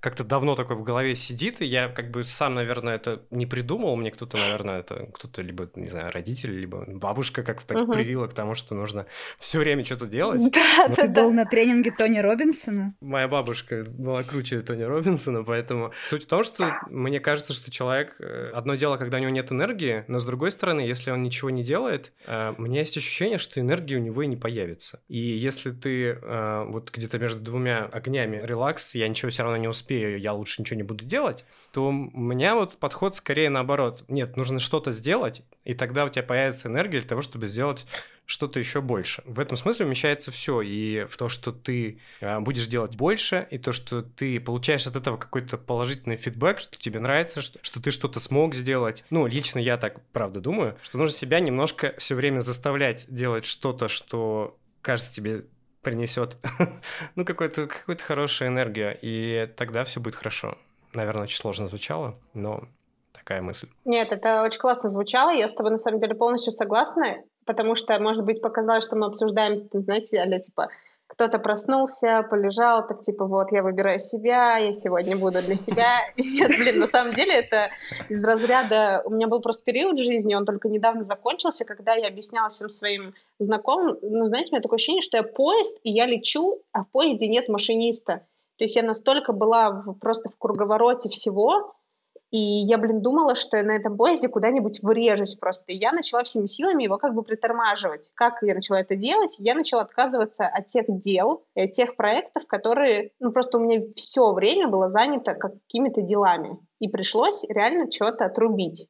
как-то давно такое в голове сидит, и я как бы сам, наверное, это не придумал, мне кто-то, наверное, это кто-то либо, не знаю, родители, либо бабушка как-то так угу. привила к тому, что нужно все время что-то делать. Да, вот. да, Ты да. был на тренинге Тони Робинсона? Моя бабушка была круче Тони Робинсона, поэтому суть в том, что мне кажется, что человек... Э, одно дело, когда у него нет энергии, но с другой стороны, если он ничего не делает, э, у меня есть ощущение, что энергии у него и не появится. И если ты э, вот где-то между двумя огнями релакс, я ничего все равно не успею я лучше ничего не буду делать, то у меня вот подход скорее наоборот. Нет, нужно что-то сделать, и тогда у тебя появится энергия для того, чтобы сделать что-то еще больше. В этом смысле вмещается все. И в то, что ты э, будешь делать больше, и то, что ты получаешь от этого какой-то положительный фидбэк, что тебе нравится, что, что ты что-то смог сделать. Ну, лично я так, правда, думаю, что нужно себя немножко все время заставлять делать что-то, что кажется тебе принесет ну, какую-то какую хорошую энергию, и тогда все будет хорошо. Наверное, очень сложно звучало, но такая мысль. Нет, это очень классно звучало, я с тобой на самом деле полностью согласна, потому что, может быть, показалось, что мы обсуждаем, знаете, а типа кто-то проснулся, полежал, так типа, вот, я выбираю себя, я сегодня буду для себя. Нет, блин, на самом деле это из разряда... У меня был просто период жизни, он только недавно закончился, когда я объясняла всем своим знакомым, ну, знаете, у меня такое ощущение, что я поезд, и я лечу, а в поезде нет машиниста. То есть я настолько была в, просто в круговороте всего, и я, блин, думала, что на этом поезде куда-нибудь врежусь просто. И я начала всеми силами его как бы притормаживать. Как я начала это делать? Я начала отказываться от тех дел, от тех проектов, которые... Ну, просто у меня все время было занято какими-то делами. И пришлось реально что-то отрубить.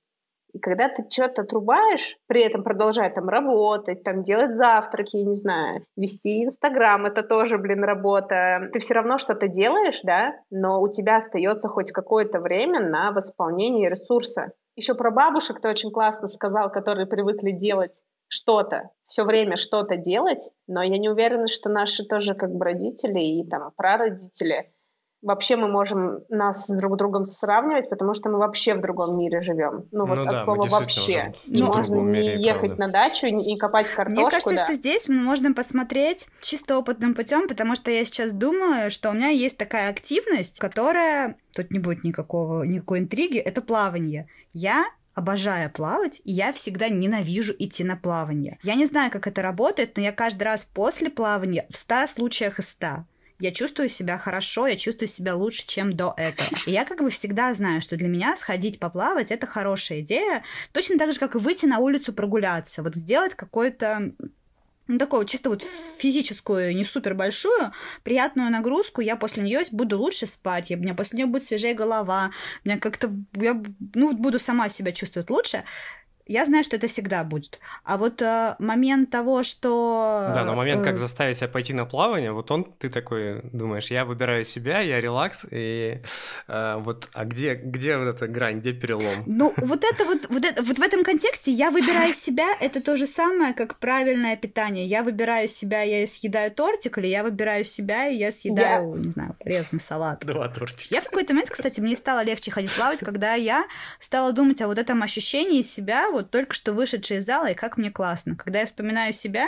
И когда ты что-то отрубаешь, при этом продолжая там работать, там делать завтраки, не знаю, вести Инстаграм, это тоже, блин, работа. Ты все равно что-то делаешь, да, но у тебя остается хоть какое-то время на восполнение ресурса. Еще про бабушек ты очень классно сказал, которые привыкли делать что-то, все время что-то делать, но я не уверена, что наши тоже как бы родители и там прародители вообще мы можем нас с друг другом сравнивать, потому что мы вообще в другом мире живем. Ну вот ну, от да, слова вообще. И ну, можно не мире, ехать правда. на дачу и копать картошку. Мне кажется, да. что здесь мы можем посмотреть чисто опытным путем, потому что я сейчас думаю, что у меня есть такая активность, которая тут не будет никакого никакой интриги, это плавание. Я обожаю плавать, и я всегда ненавижу идти на плавание. Я не знаю, как это работает, но я каждый раз после плавания в 100 случаях из 100 я чувствую себя хорошо, я чувствую себя лучше, чем до этого. И я как бы всегда знаю, что для меня сходить поплавать это хорошая идея, точно так же, как и выйти на улицу прогуляться, вот сделать какой-то ну, такую чисто вот физическую, не супер большую, приятную нагрузку, я после нее буду лучше спать, я, у меня после нее будет свежая голова, у меня как-то, я, ну, буду сама себя чувствовать лучше я знаю, что это всегда будет. А вот э, момент того, что... Да, но момент, как э, заставить себя пойти на плавание, вот он, ты такой думаешь, я выбираю себя, я релакс, и э, вот, а где, где вот эта грань, где перелом? Ну, вот это вот, вот, это, вот в этом контексте я выбираю себя, это то же самое, как правильное питание. Я выбираю себя, я съедаю тортик, или я выбираю себя, и я съедаю, я... не знаю, резный салат. Два тортика. Я в какой-то момент, кстати, мне стало легче ходить плавать, когда я стала думать о вот этом ощущении себя, вот только что вышедшая из зала, и как мне классно. Когда я вспоминаю себя,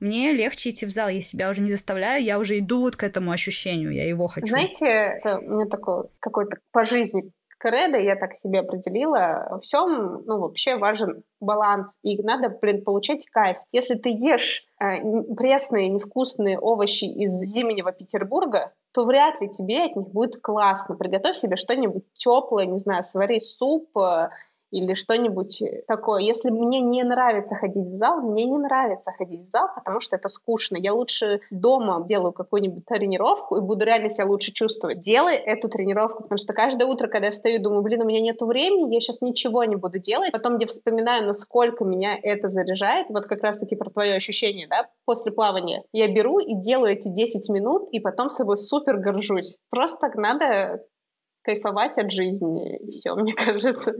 мне легче идти в зал, я себя уже не заставляю, я уже иду вот к этому ощущению, я его хочу. Знаете, это у меня такой какой-то по жизни кредо, я так себе определила, всем, ну, вообще важен баланс, и надо, блин, получать кайф. Если ты ешь э, пресные, невкусные овощи из зимнего Петербурга, то вряд ли тебе от них будет классно. Приготовь себе что-нибудь теплое, не знаю, свари суп, э, или что-нибудь такое. Если мне не нравится ходить в зал, мне не нравится ходить в зал, потому что это скучно. Я лучше дома делаю какую-нибудь тренировку и буду реально себя лучше чувствовать. Делай эту тренировку, потому что каждое утро, когда я встаю, думаю, блин, у меня нет времени, я сейчас ничего не буду делать. Потом я вспоминаю, насколько меня это заряжает. Вот как раз-таки про твое ощущение, да, после плавания. Я беру и делаю эти 10 минут, и потом собой супер горжусь. Просто так надо кайфовать от жизни, и все, мне кажется.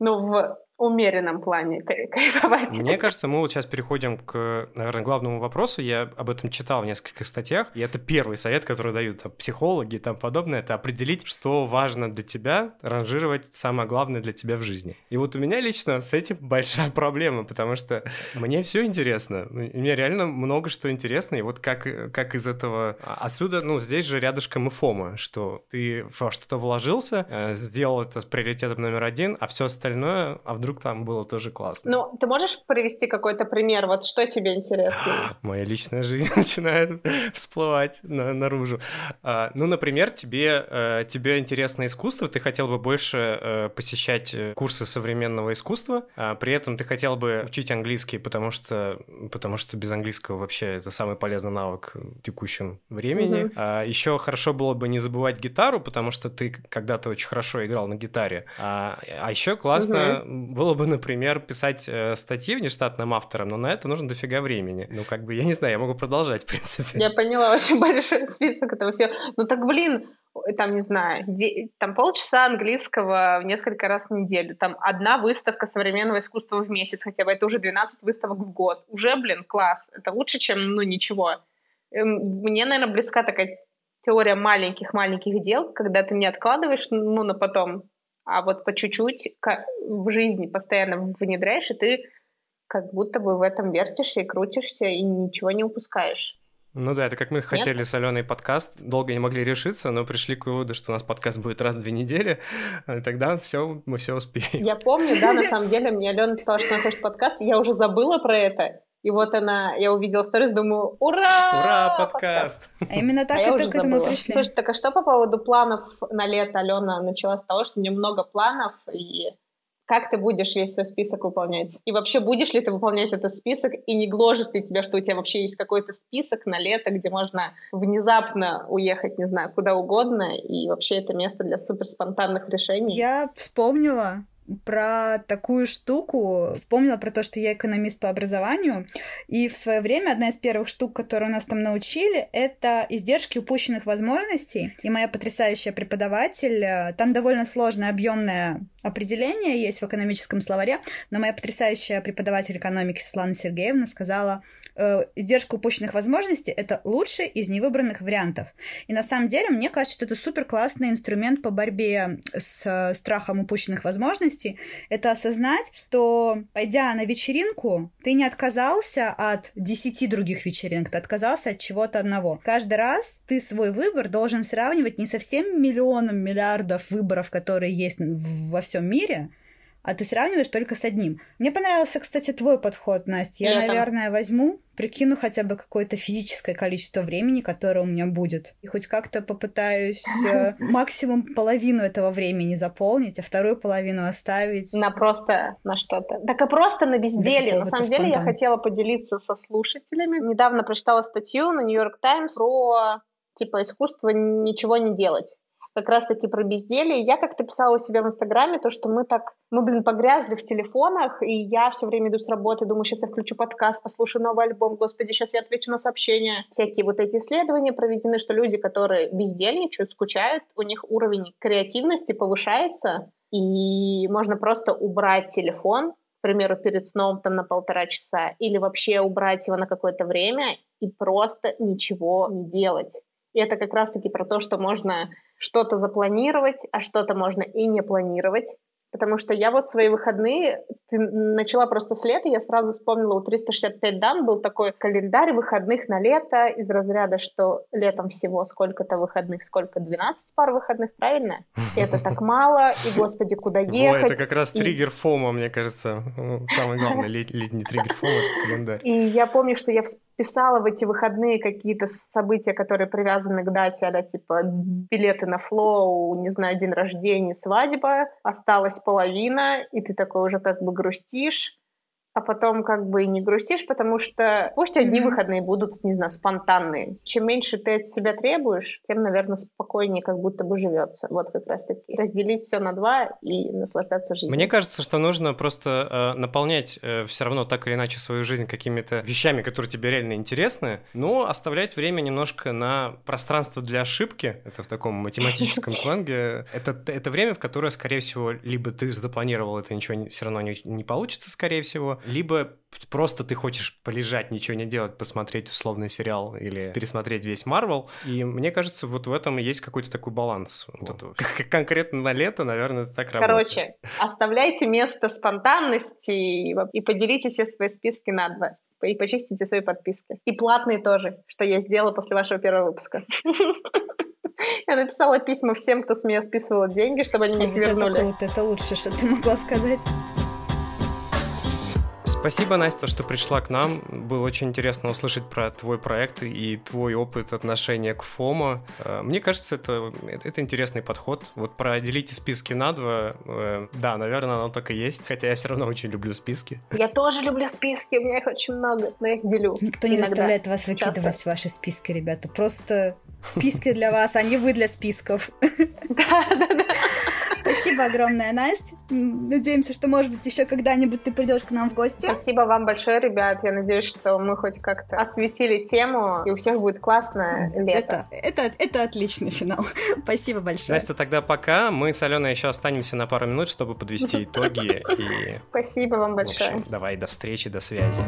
Ну, в умеренном плане кайфовать. Мне кажется, мы вот сейчас переходим к, наверное, главному вопросу. Я об этом читал в нескольких статьях, и это первый совет, который дают там, психологи и там подобное, это определить, что важно для тебя, ранжировать самое главное для тебя в жизни. И вот у меня лично с этим большая проблема, потому что мне все интересно. Мне реально много что интересно, и вот как, как из этого... Отсюда, ну, здесь же рядышком и Фома, что ты во что-то вложился, э, сделал это приоритетом номер один, а все остальное, а вдруг вдруг там было тоже классно. Ну, ты можешь привести какой-то пример? Вот что тебе интересно? Моя личная жизнь начинает всплывать на, наружу. А, ну, например, тебе, а, тебе интересно искусство, ты хотел бы больше а, посещать курсы современного искусства, а при этом ты хотел бы учить английский, потому что, потому что без английского вообще это самый полезный навык в текущем времени. Угу. А, еще хорошо было бы не забывать гитару, потому что ты когда-то очень хорошо играл на гитаре. А, а еще классно угу было бы, например, писать э, статьи внештатным автором, но на это нужно дофига времени. Ну, как бы, я не знаю, я могу продолжать, в принципе. Я поняла, очень большой список этого всего. Ну, так, блин, там, не знаю, там полчаса английского в несколько раз в неделю, там одна выставка современного искусства в месяц, хотя бы это уже 12 выставок в год. Уже, блин, класс. Это лучше, чем, ну, ничего. Эм, мне, наверное, близка такая теория маленьких-маленьких дел, когда ты не откладываешь, ну, на потом, а вот по чуть-чуть в жизни постоянно внедряешь, и ты как будто бы в этом вертишься и крутишься, и ничего не упускаешь. Ну да, это как мы хотели Нет? с Аленой подкаст, долго не могли решиться, но пришли к выводу, что у нас подкаст будет раз в две недели, и тогда все, мы все успеем. Я помню, да, на самом деле, мне Алена писала, что она хочет подкаст, я уже забыла про это, и вот она, я увидела сторис, думаю, ура! Ура, подкаст! А именно так а и к этому пришли. Слушай, так а что по поводу планов на лето? Алена начала с того, что у нее много планов, и как ты будешь весь свой список выполнять? И вообще, будешь ли ты выполнять этот список, и не гложет ли тебя, что у тебя вообще есть какой-то список на лето, где можно внезапно уехать, не знаю, куда угодно, и вообще это место для суперспонтанных решений? Я вспомнила, про такую штуку. Вспомнила про то, что я экономист по образованию. И в свое время одна из первых штук, которые нас там научили, это издержки упущенных возможностей. И моя потрясающая преподаватель, э, там довольно сложное, объемное определение есть в экономическом словаре, но моя потрясающая преподаватель экономики Светлана Сергеевна сказала, э, издержка упущенных возможностей — это лучший из невыбранных вариантов. И на самом деле, мне кажется, что это супер классный инструмент по борьбе с э, страхом упущенных возможностей. Это осознать, что, пойдя на вечеринку, ты не отказался от десяти других вечеринок, ты отказался от чего-то одного. Каждый раз ты свой выбор должен сравнивать не со всем миллионом миллиардов выборов, которые есть во всем мире, а ты сравниваешь только с одним. Мне понравился, кстати, твой подход, Настя. Я, Я наверное, там... возьму, прикину хотя бы какое-то физическое количество времени, которое у меня будет. И хоть как-то попытаюсь э, максимум половину этого времени заполнить, а вторую половину оставить. На просто на что-то. Так и просто на безделие. На самом деле я хотела поделиться со слушателями. Недавно прочитала статью на Нью-Йорк Таймс про типа искусство ничего не делать как раз-таки про безделье. Я как-то писала у себя в Инстаграме то, что мы так, мы, блин, погрязли в телефонах, и я все время иду с работы, думаю, сейчас я включу подкаст, послушаю новый альбом, господи, сейчас я отвечу на сообщения. Всякие вот эти исследования проведены, что люди, которые бездельничают, скучают, у них уровень креативности повышается, и можно просто убрать телефон, к примеру, перед сном там на полтора часа, или вообще убрать его на какое-то время и просто ничего не делать. И это как раз-таки про то, что можно что-то запланировать, а что-то можно и не планировать. Потому что я вот свои выходные, ты начала просто с лета, я сразу вспомнила, у 365 дан был такой календарь выходных на лето из разряда, что летом всего сколько-то выходных, сколько, 12 пар выходных, правильно? И это так мало, и, господи, куда ехать? это как раз триггер фома, мне кажется, ну, самый главный летний триггер фома, это календарь. И я помню, что я вписала в эти выходные какие-то события, которые привязаны к дате, а типа билеты на флоу, не знаю, день рождения, свадьба, осталось половина, и ты такой уже как бы грустишь, а потом как бы и не грустишь, потому что пусть одни mm-hmm. выходные будут, не знаю, спонтанные. Чем меньше ты от себя требуешь, тем, наверное, спокойнее как будто бы живется. Вот как раз таки. Разделить все на два и наслаждаться жизнью. Мне кажется, что нужно просто э, наполнять э, все равно так или иначе свою жизнь какими-то вещами, которые тебе реально интересны, но оставлять время немножко на пространство для ошибки. Это в таком математическом сленге. Это, это время, в которое, скорее всего, либо ты запланировал, это ничего все равно не, не получится, скорее всего, либо просто ты хочешь полежать, ничего не делать, посмотреть условный сериал или пересмотреть весь Марвел. И мне кажется, вот в этом есть какой-то такой баланс. Вот это, конкретно на лето, наверное, так работает. Короче, оставляйте место спонтанности и, и поделите все свои списки на два и почистите свои подписки. И платные тоже, что я сделала после вашего первого выпуска. Я написала письма всем, кто с меня списывал деньги, чтобы они мне вернули. Это круто, это лучше, что ты могла сказать. Спасибо, Настя, что пришла к нам. Было очень интересно услышать про твой проект и твой опыт отношения к ФОМО. Э, мне кажется, это, это интересный подход. Вот про делите списки на два, э, да, наверное, оно так и есть, хотя я все равно очень люблю списки. Я тоже люблю списки, у меня их очень много, но я их делю. Никто не заставляет вас выкидывать Часто. ваши списки, ребята. Просто списки для вас, а не вы для списков. Да, да, да. Спасибо огромное, Настя. Надеемся, что, может быть, еще когда-нибудь ты придешь к нам в гости. Спасибо вам большое, ребят. Я надеюсь, что мы хоть как-то осветили тему, и у всех будет классное лето. Это, это, это отличный финал. Спасибо большое. Настя, тогда пока. Мы с Аленой еще останемся на пару минут, чтобы подвести итоги. И... Спасибо вам большое. В общем, давай, до встречи, до связи.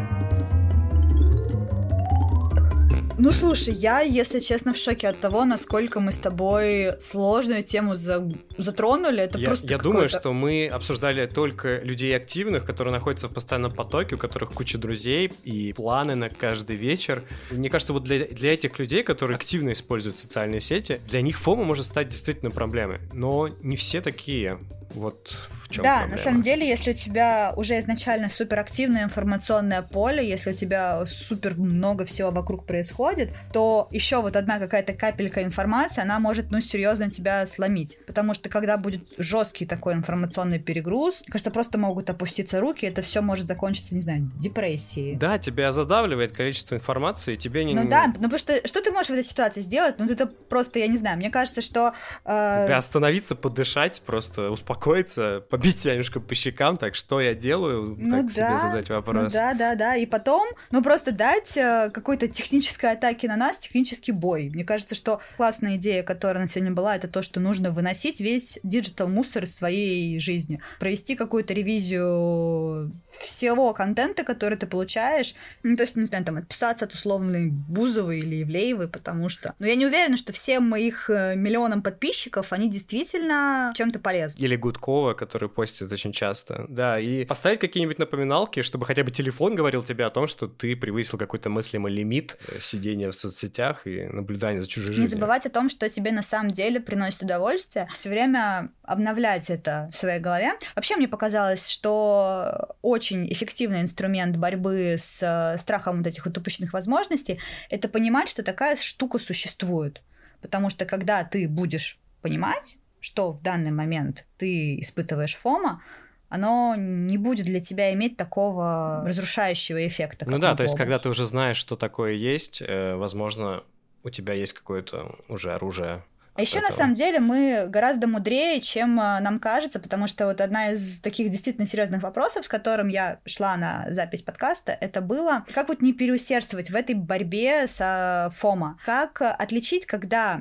Ну, слушай, я, если честно, в шоке от того, насколько мы с тобой сложную тему за... затронули. Это я, просто Я думаю, что мы обсуждали только людей активных, которые находятся в постоянном потоке, у которых куча друзей и планы на каждый вечер. Мне кажется, вот для, для этих людей, которые активно используют социальные сети, для них фома может стать действительно проблемой. Но не все такие. Вот в чем Да, проблема. на самом деле, если у тебя уже изначально суперактивное информационное поле, если у тебя супер много всего вокруг происходит, то еще вот одна какая-то капелька информации, она может, ну, серьезно тебя сломить. Потому что когда будет жесткий такой информационный перегруз, кажется, просто могут опуститься руки, это все может закончиться, не знаю, депрессией. Да, тебя задавливает количество информации, тебе не... Ну да, ну потому что что ты можешь в этой ситуации сделать? Ну это просто, я не знаю, мне кажется, что... Э... Да, остановиться, подышать, просто успокоиться успокоиться, побить себя немножко по щекам, так что я делаю, ну, так да, себе задать ну вопрос. Ну да, да, да, и потом, ну просто дать э, какой-то технической атаки на нас, технический бой. Мне кажется, что классная идея, которая на сегодня была, это то, что нужно выносить весь digital мусор из своей жизни, провести какую-то ревизию всего контента, который ты получаешь, ну, то есть, не знаю, там, отписаться от условной Бузовой или Ивлеевой, потому что... Но я не уверена, что всем моих э, миллионам подписчиков, они действительно чем-то полезны. Или Гудкова, который постит очень часто. Да, и поставить какие-нибудь напоминалки, чтобы хотя бы телефон говорил тебе о том, что ты превысил какой-то мыслимый лимит э, сидения в соцсетях и наблюдания за чужой жизнью. Не забывать о том, что тебе на самом деле приносит удовольствие. Все время обновлять это в своей голове. Вообще мне показалось, что очень эффективный инструмент борьбы с э, страхом вот этих вот упущенных возможностей — это понимать, что такая штука существует. Потому что когда ты будешь понимать, что в данный момент ты испытываешь фома, оно не будет для тебя иметь такого разрушающего эффекта. Ну да, то есть когда ты уже знаешь, что такое есть, э, возможно, у тебя есть какое-то уже оружие а еще на самом деле мы гораздо мудрее, чем а, нам кажется, потому что вот одна из таких действительно серьезных вопросов, с которым я шла на запись подкаста, это было, как вот не переусердствовать в этой борьбе с а, ФОМа? Как отличить, когда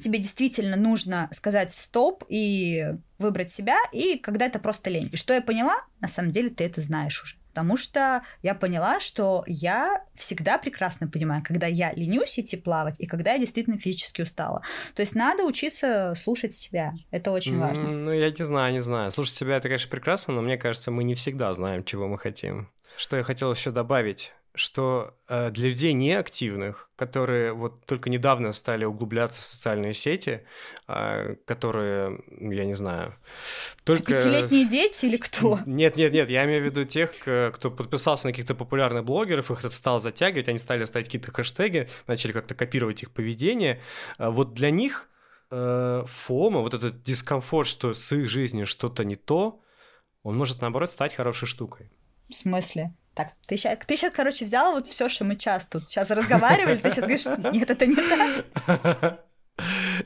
тебе действительно нужно сказать стоп и выбрать себя, и когда это просто лень. И что я поняла, на самом деле ты это знаешь уже. Потому что я поняла, что я всегда прекрасно понимаю, когда я ленюсь идти плавать и когда я действительно физически устала. То есть надо учиться слушать себя. Это очень важно. Ну, я не знаю, не знаю. Слушать себя это, конечно, прекрасно, но мне кажется, мы не всегда знаем, чего мы хотим. Что я хотел еще добавить? Что э, для людей неактивных, которые вот только недавно стали углубляться в социальные сети, э, которые, я не знаю, только... Пятилетние дети или кто? Нет, нет, нет, я имею в виду тех, кто подписался на каких-то популярных блогеров, их это стало затягивать, они стали ставить какие-то хэштеги, начали как-то копировать их поведение. А вот для них э, фома, вот этот дискомфорт, что с их жизнью что-то не то, он может, наоборот, стать хорошей штукой. В смысле? Так, ты сейчас, ты сейчас, короче, взяла вот все, что мы час тут сейчас разговаривали, ты сейчас говоришь, нет, это не так.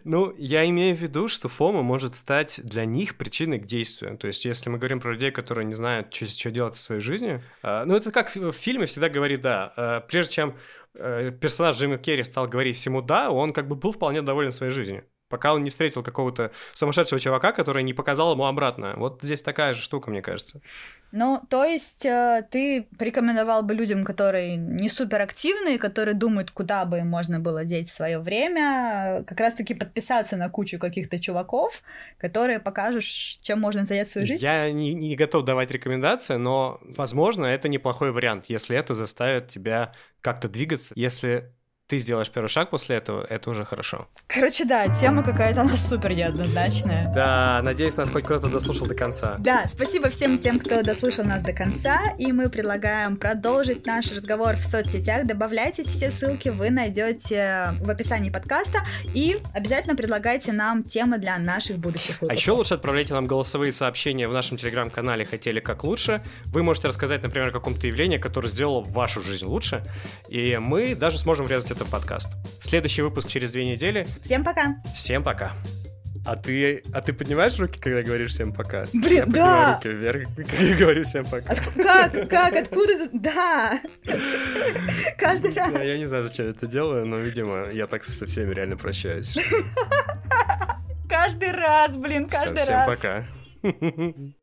Ну, я имею в виду, что фома может стать для них причиной к действию. То есть, если мы говорим про людей, которые не знают, что, что делать со своей жизнью, э, ну, это как в фильме всегда говорит «да». Э, прежде чем э, персонаж Джима Керри стал говорить всему «да», он как бы был вполне доволен своей жизнью пока он не встретил какого-то сумасшедшего чувака, который не показал ему обратно. Вот здесь такая же штука, мне кажется. Ну, то есть э, ты порекомендовал бы людям, которые не суперактивные, которые думают, куда бы им можно было деть свое время, как раз-таки подписаться на кучу каких-то чуваков, которые покажут, чем можно занять свою жизнь? Я не, не готов давать рекомендации, но, возможно, это неплохой вариант, если это заставит тебя как-то двигаться, если ты сделаешь первый шаг после этого, это уже хорошо. Короче, да, тема какая-то у нас супер неоднозначная. Да, надеюсь, нас хоть кто-то дослушал до конца. Да, спасибо всем тем, кто дослушал нас до конца, и мы предлагаем продолжить наш разговор в соцсетях. Добавляйтесь, все ссылки вы найдете в описании подкаста, и обязательно предлагайте нам темы для наших будущих выпусков. А еще лучше отправляйте нам голосовые сообщения в нашем телеграм-канале «Хотели как лучше». Вы можете рассказать, например, о каком-то явлении, которое сделало вашу жизнь лучше, и мы даже сможем врезать это подкаст. Следующий выпуск через две недели. Всем пока. Всем пока. А ты, а ты поднимаешь руки, когда говоришь всем пока? Блин, я да. руки вверх, когда говорю всем пока. От, как, как, откуда? Да. Каждый раз. Я, я не знаю, зачем я это делаю, но, видимо, я так со всеми реально прощаюсь. Каждый раз, блин, каждый раз. Всем пока.